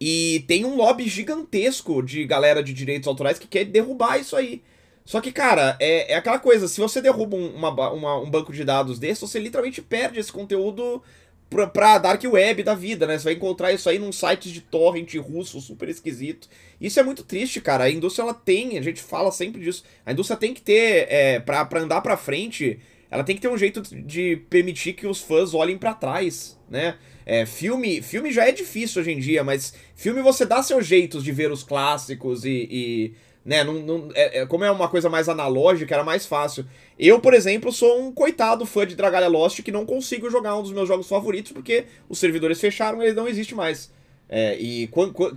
E tem um lobby gigantesco de galera de direitos autorais que quer derrubar isso aí. Só que, cara, é, é aquela coisa, se você derruba um, uma, uma, um banco de dados desse, você literalmente perde esse conteúdo pra, pra Dark Web da vida, né? Você vai encontrar isso aí num site de torrent russo super esquisito. Isso é muito triste, cara. A indústria, ela tem, a gente fala sempre disso, a indústria tem que ter, é, pra, pra andar pra frente, ela tem que ter um jeito de permitir que os fãs olhem para trás, né? É, filme, filme já é difícil hoje em dia, mas filme você dá seus jeitos de ver os clássicos e. e né, não, não, é, é, como é uma coisa mais analógica, era mais fácil. Eu, por exemplo, sou um coitado fã de Dragalia Lost que não consigo jogar um dos meus jogos favoritos porque os servidores fecharam e ele não existe mais. É, e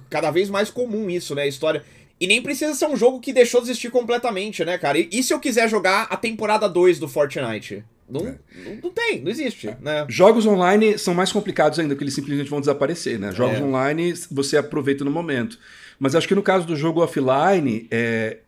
cada vez mais comum isso, né? A história. E nem precisa ser um jogo que deixou de existir completamente, né, cara? E, e se eu quiser jogar a temporada 2 do Fortnite? Não, é. não, não, tem, não existe. É. Né? Jogos online são mais complicados ainda, porque eles simplesmente vão desaparecer, né? Jogos é. online você aproveita no momento. Mas acho que no caso do jogo offline, é,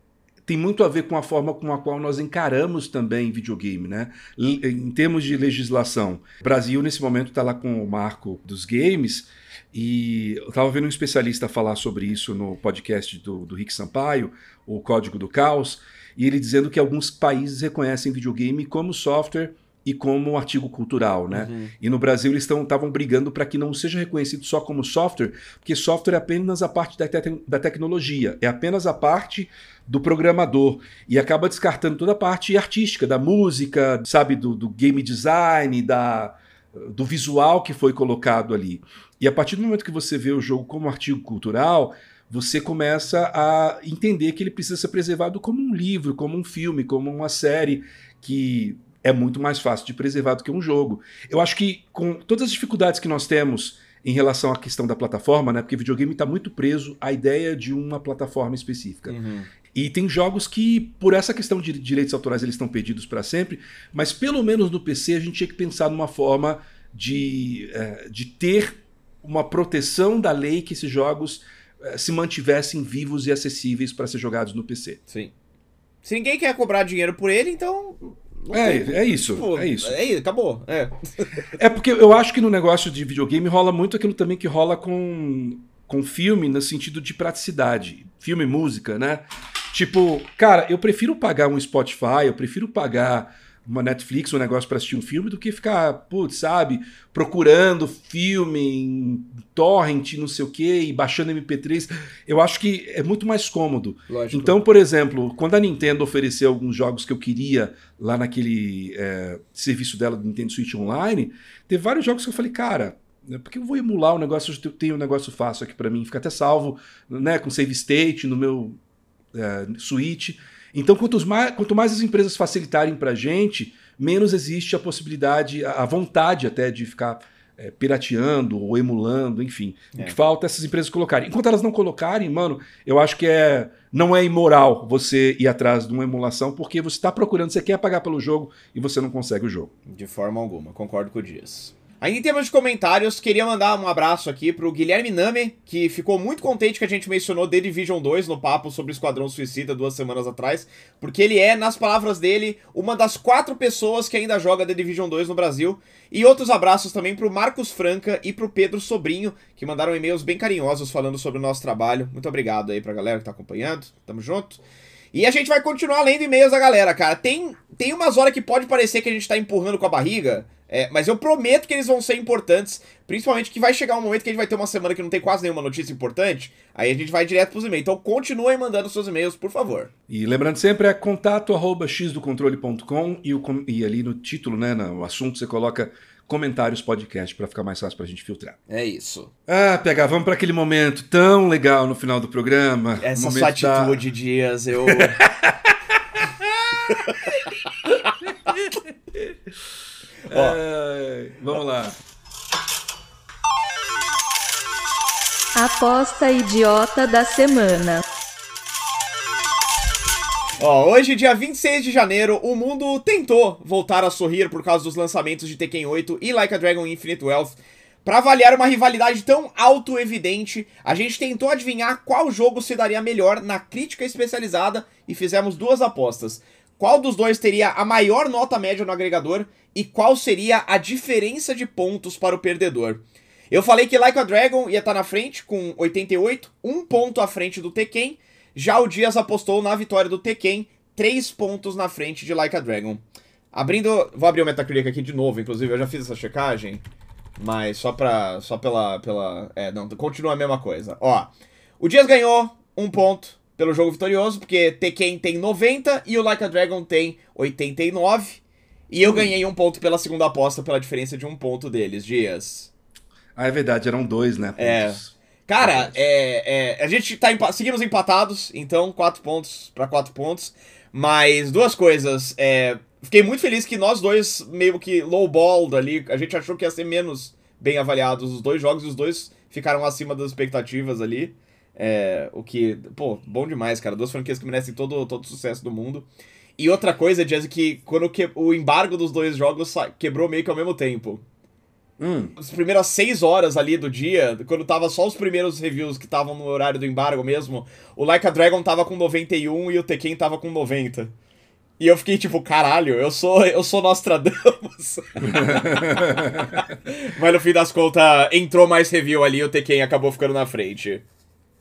tem muito a ver com a forma com a qual nós encaramos também videogame, né? Em termos de legislação. O Brasil, nesse momento, está lá com o marco dos games. E eu estava vendo um especialista falar sobre isso no podcast do, do Rick Sampaio, o Código do Caos e ele dizendo que alguns países reconhecem videogame como software e como artigo cultural, né? Uhum. E no Brasil eles estavam brigando para que não seja reconhecido só como software, porque software é apenas a parte da, te da tecnologia, é apenas a parte do programador e acaba descartando toda a parte artística, da música, sabe, do, do game design, da, do visual que foi colocado ali. E a partir do momento que você vê o jogo como artigo cultural, você começa a entender que ele precisa ser preservado como um livro, como um filme, como uma série que é muito mais fácil de preservar do que um jogo. Eu acho que com todas as dificuldades que nós temos em relação à questão da plataforma, né? Porque videogame está muito preso à ideia de uma plataforma específica. Uhum. E tem jogos que, por essa questão de direitos autorais, eles estão perdidos para sempre, mas pelo menos no PC a gente tinha que pensar numa forma de, é, de ter uma proteção da lei que esses jogos se mantivessem vivos e acessíveis para ser jogados no PC. Sim. Se ninguém quer cobrar dinheiro por ele, então é, é isso, tipo, é isso. É acabou. É. é porque eu acho que no negócio de videogame rola muito aquilo também que rola com, com filme no sentido de praticidade. Filme e música, né? Tipo, cara, eu prefiro pagar um Spotify, eu prefiro pagar uma Netflix, um negócio para assistir um filme, do que ficar, putz, sabe, procurando filme em torrent, não sei o quê, e baixando MP3. Eu acho que é muito mais cômodo. Lógico. Então, por exemplo, quando a Nintendo ofereceu alguns jogos que eu queria lá naquele é, serviço dela do Nintendo Switch Online, teve vários jogos que eu falei, cara, né, porque eu vou emular o negócio, eu tenho um negócio fácil aqui para mim, fica até salvo, né, com save state no meu é, Switch. Então, quanto mais, quanto mais as empresas facilitarem para a gente, menos existe a possibilidade, a vontade até de ficar é, pirateando ou emulando, enfim. É. O que falta é essas empresas colocarem. Enquanto elas não colocarem, mano, eu acho que é não é imoral você ir atrás de uma emulação, porque você está procurando, você quer pagar pelo jogo e você não consegue o jogo. De forma alguma, concordo com o Dias. Ainda em termos de comentários, queria mandar um abraço aqui pro Guilherme Name, que ficou muito contente que a gente mencionou The Division 2 no papo sobre Esquadrão Suicida duas semanas atrás, porque ele é, nas palavras dele, uma das quatro pessoas que ainda joga The Division 2 no Brasil. E outros abraços também pro Marcos Franca e pro Pedro Sobrinho, que mandaram e-mails bem carinhosos falando sobre o nosso trabalho. Muito obrigado aí pra galera que tá acompanhando. Tamo junto. E a gente vai continuar lendo e-mails da galera, cara. Tem, tem umas horas que pode parecer que a gente tá empurrando com a barriga, é, mas eu prometo que eles vão ser importantes, principalmente que vai chegar um momento que a gente vai ter uma semana que não tem quase nenhuma notícia importante, aí a gente vai direto pros e-mails. Então continuem mandando seus e-mails, por favor. E lembrando sempre, é contato arroba xdocontrole.com e, e ali no título, né, no assunto, você coloca comentários podcast para ficar mais fácil para a gente filtrar. É isso. Ah, PH, vamos para aquele momento tão legal no final do programa. Essa sua atitude, da... Dias, eu... *laughs* É, vamos lá. Aposta idiota da semana. Ó, hoje, dia 26 de janeiro, o mundo tentou voltar a sorrir por causa dos lançamentos de Tekken 8 e Like a Dragon Infinite Wealth. Para avaliar uma rivalidade tão auto-evidente, a gente tentou adivinhar qual jogo se daria melhor na crítica especializada e fizemos duas apostas. Qual dos dois teria a maior nota média no agregador e qual seria a diferença de pontos para o perdedor. Eu falei que Like a Dragon ia estar tá na frente com 88, um ponto à frente do Tekken. Já o Dias apostou na vitória do Tekken, três pontos na frente de Like a Dragon. Abrindo, vou abrir o Metacritic aqui de novo, inclusive eu já fiz essa checagem, mas só pra, só pela, pela, é, não, continua a mesma coisa. Ó, o Dias ganhou um ponto pelo jogo vitorioso, porque Tekken tem 90 e o Like a Dragon tem 89. E eu ganhei um ponto pela segunda aposta, pela diferença de um ponto deles, Dias. Ah, é verdade, eram dois, né? É. Pontos. É. Cara, é, é, a gente tá empa seguimos empatados, então quatro pontos para quatro pontos. Mas duas coisas. É, fiquei muito feliz que nós dois, meio que lowballed ali, a gente achou que ia ser menos bem avaliados os dois jogos e os dois ficaram acima das expectativas ali. É, o que, pô, bom demais, cara. Duas franquias que merecem todo, todo o sucesso do mundo. E outra coisa, Jazz, que quando que, o embargo dos dois jogos quebrou meio que ao mesmo tempo. Hum. As primeiras seis horas ali do dia, quando tava só os primeiros reviews que estavam no horário do embargo mesmo, o Like a Dragon tava com 91 e o Tekken tava com 90. E eu fiquei tipo, caralho, eu sou, eu sou Nostradamus. *laughs* *laughs* Mas no fim das contas, entrou mais review ali e o Tekken acabou ficando na frente.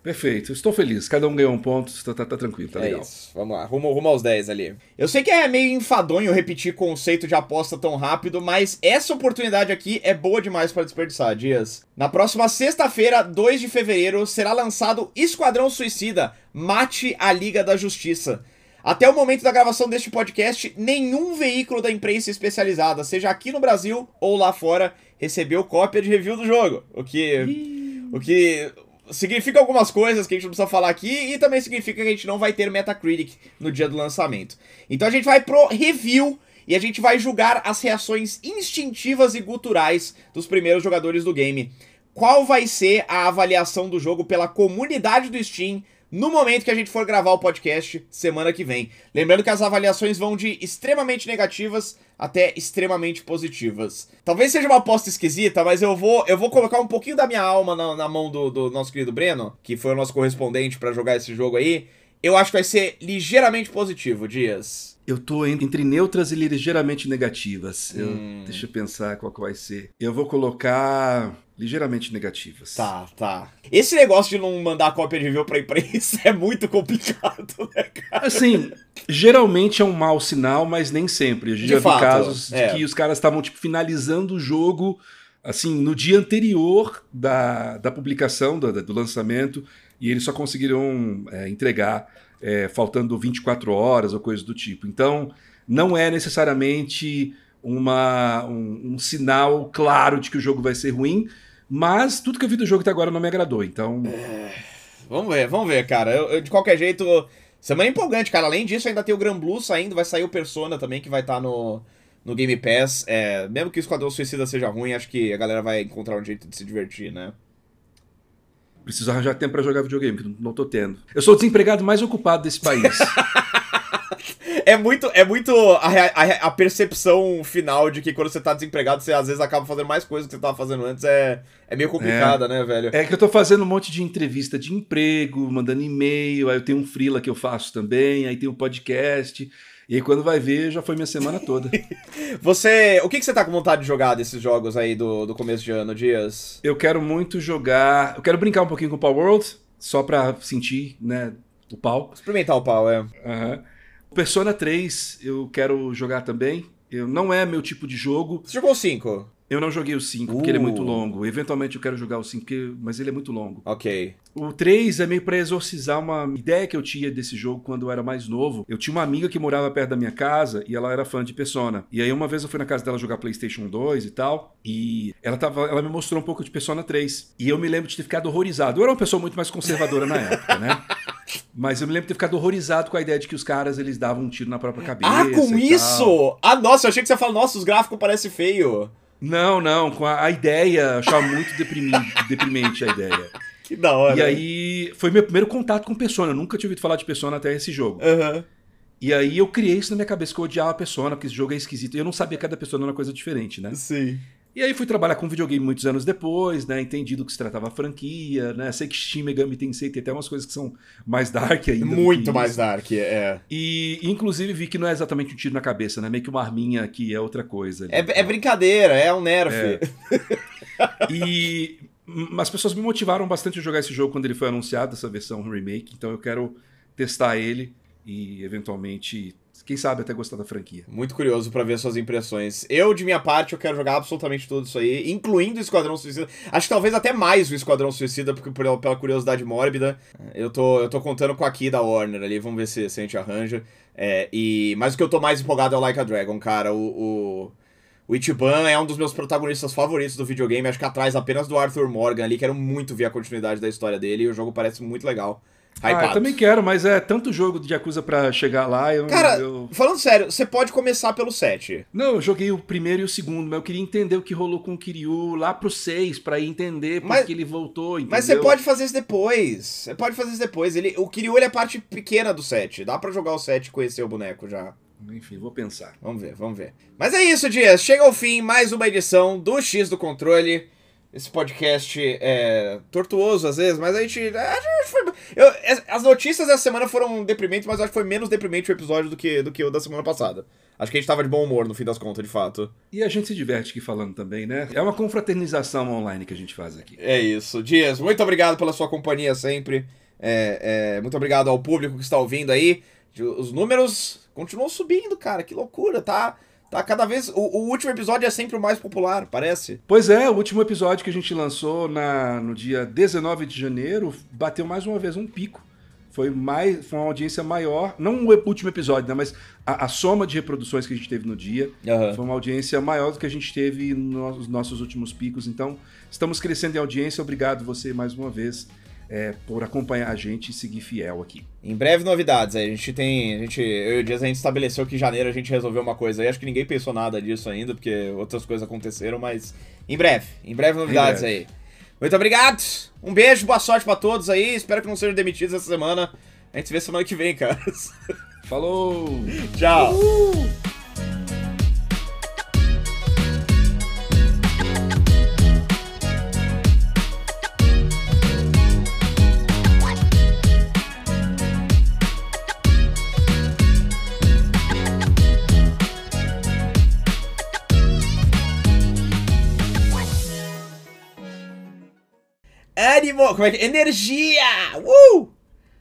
Perfeito, estou feliz. Cada um ganhou um ponto, tá, tá, tá tranquilo, tá é legal. Isso. Vamos lá, rumo, rumo aos 10 ali. Eu sei que é meio enfadonho repetir conceito de aposta tão rápido, mas essa oportunidade aqui é boa demais para desperdiçar, Dias. Na próxima sexta-feira, 2 de fevereiro, será lançado Esquadrão Suicida Mate a Liga da Justiça. Até o momento da gravação deste podcast, nenhum veículo da imprensa especializada, seja aqui no Brasil ou lá fora, recebeu cópia de review do jogo. O que. O que significa algumas coisas que a gente não precisa falar aqui e também significa que a gente não vai ter Metacritic no dia do lançamento. Então a gente vai pro review e a gente vai julgar as reações instintivas e guturais dos primeiros jogadores do game. Qual vai ser a avaliação do jogo pela comunidade do Steam no momento que a gente for gravar o podcast semana que vem. Lembrando que as avaliações vão de extremamente negativas até extremamente positivas. Talvez seja uma aposta esquisita, mas eu vou eu vou colocar um pouquinho da minha alma na, na mão do, do, nosso querido Breno, que foi o nosso correspondente para jogar esse jogo aí. Eu acho que vai ser ligeiramente positivo, Dias. Eu tô entre neutras e ligeiramente negativas. Eu, hum. Deixa eu pensar qual que vai ser. Eu vou colocar ligeiramente negativas. Tá, tá. Esse negócio de não mandar cópia de review pra imprensa *laughs* é muito complicado, né, cara? Assim, geralmente é um mau sinal, mas nem sempre. Eu já vi casos é. de que os caras estavam, tipo, finalizando o jogo, assim, no dia anterior da, da publicação, do, do lançamento, e eles só conseguiram é, entregar é, faltando 24 horas ou coisa do tipo. Então, não é necessariamente uma, um, um, sinal claro de que o jogo vai ser ruim, mas tudo que eu vi do jogo até agora não me agradou, então. É, vamos ver, vamos ver, cara. Eu, eu, de qualquer jeito, semana empolgante, cara. Além disso, ainda tem o Gran Blue saindo, vai sair o Persona também, que vai estar tá no, no Game Pass. É, mesmo que o Esquadrão Suicida seja ruim, acho que a galera vai encontrar um jeito de se divertir, né? Preciso arranjar tempo para jogar videogame, que não tô tendo. Eu sou o desempregado mais ocupado desse país. *laughs* é muito, é muito a, a, a, percepção final de que quando você tá desempregado, você às vezes acaba fazendo mais coisas que você tava fazendo antes. É, é meio complicada, é, né, velho? É que eu tô fazendo um monte de entrevista de emprego, mandando e-mail, aí eu tenho um freela que eu faço também, aí tem um podcast. E aí quando vai ver, já foi minha semana toda. *laughs* você. O que, que você tá com vontade de jogar desses jogos aí do, do começo de ano, Dias? Eu quero muito jogar. Eu quero brincar um pouquinho com o Power World, só pra sentir, né, o pau. Experimentar o pau, é. Uhum. Persona 3 eu quero jogar também. Eu, não é meu tipo de jogo. Você jogou o 5? Eu não joguei o 5, uh. porque ele é muito uh. longo. Eventualmente eu quero jogar o 5, mas ele é muito longo. Ok. O 3 é meio pra exorcizar uma ideia que eu tinha desse jogo quando eu era mais novo. Eu tinha uma amiga que morava perto da minha casa e ela era fã de Persona. E aí uma vez eu fui na casa dela jogar PlayStation 2 e tal, e ela tava, ela me mostrou um pouco de Persona 3. E eu me lembro de ter ficado horrorizado. Eu era uma pessoa muito mais conservadora na época, né? *laughs* Mas eu me lembro de ter ficado horrorizado com a ideia de que os caras eles davam um tiro na própria cabeça. Ah, com isso? Tal. Ah, nossa, eu achei que você ia falar, nossa, os gráficos parecem feio. Não, não, com a, a ideia, achava muito deprimente a ideia. Que da hora. E aí foi meu primeiro contato com Persona. Eu nunca tinha ouvido falar de Persona até esse jogo. Uhum. E aí eu criei isso na minha cabeça que eu odiava a Persona, porque esse jogo é esquisito. E eu não sabia que cada Persona era uma coisa diferente, né? Sim. E aí fui trabalhar com videogame muitos anos depois, né? Entendi do que se tratava a franquia, né? Sei que Shin Megami Tensei tem até umas coisas que são mais dark ainda. Muito mais dark, é. E inclusive vi que não é exatamente um tiro na cabeça, né? Meio que uma arminha aqui é outra coisa. É, é, brincadeira, é um nerf. É. e as pessoas me motivaram bastante a jogar esse jogo quando ele foi anunciado, essa versão remake, então eu quero testar ele e eventualmente quem sabe até gostar da franquia. Muito curioso para ver suas impressões. Eu, de minha parte, eu quero jogar absolutamente tudo isso aí, incluindo o Esquadrão Suicida. Acho que talvez até mais o Esquadrão Suicida, porque pela, pela curiosidade mórbida. Eu tô, eu tô contando com a Key da Warner ali, vamos ver se, se a gente arranja. É, e, mas o que eu tô mais empolgado é o Like a Dragon, cara. O, o, o Ichiban é um dos meus protagonistas favoritos do videogame, acho que atrás apenas do Arthur Morgan ali. Quero muito ver a continuidade da história dele e o jogo parece muito legal. Ah, eu também quero, mas é tanto jogo de Yakuza pra chegar lá. Eu, Cara, eu... falando sério, você pode começar pelo 7. Não, eu joguei o primeiro e o segundo, mas eu queria entender o que rolou com o Kiryu lá pro 6, pra ir entender por mas, ele voltou. Entendeu? Mas você pode fazer isso depois. Você pode fazer isso depois. Ele, o Kiryu ele é parte pequena do 7. Dá pra jogar o 7 e conhecer o boneco já. Enfim, vou pensar. Vamos ver, vamos ver. Mas é isso, Dias. Chega ao fim mais uma edição do X do Controle esse podcast é tortuoso às vezes, mas a gente. A gente foi, eu, as notícias dessa semana foram deprimentes, mas acho que foi menos deprimente o episódio do que, do que o da semana passada. Acho que a gente tava de bom humor no fim das contas, de fato. E a gente se diverte aqui falando também, né? É uma confraternização online que a gente faz aqui. É isso. Dias, muito obrigado pela sua companhia sempre. É, é, muito obrigado ao público que está ouvindo aí. Os números continuam subindo, cara. Que loucura, tá? Tá cada vez. O, o, último episódio é sempre o mais popular, parece. Pois é, o último episódio que a gente lançou na, no dia 19 de janeiro bateu mais uma vez um pico. Foi, mais, foi uma audiência maior, não o último episódio, né, mas a, a soma de reproduções que a gente teve no dia uhum. foi uma audiência maior do que a gente teve nos nossos últimos picos. Então, estamos crescendo em audiência. Obrigado você mais uma vez é, por acompanhar a gente e seguir fiel aqui. Em breve novidades aí. A gente tem. A gente, eu e o Dias a gente estabeleceu que em janeiro a gente resolveu uma coisa aí. Acho que ninguém pensou nada disso ainda, porque outras coisas aconteceram, mas em breve. Em breve novidades Em breve. aí. Muito obrigado. Um beijo, boa sorte pra todos aí. Espero que não sejam demitidos essa semana. A gente se vê semana que vem, cara. Falou! *laughs* Tchau. Ânimo! Como é que. Energia! Uh!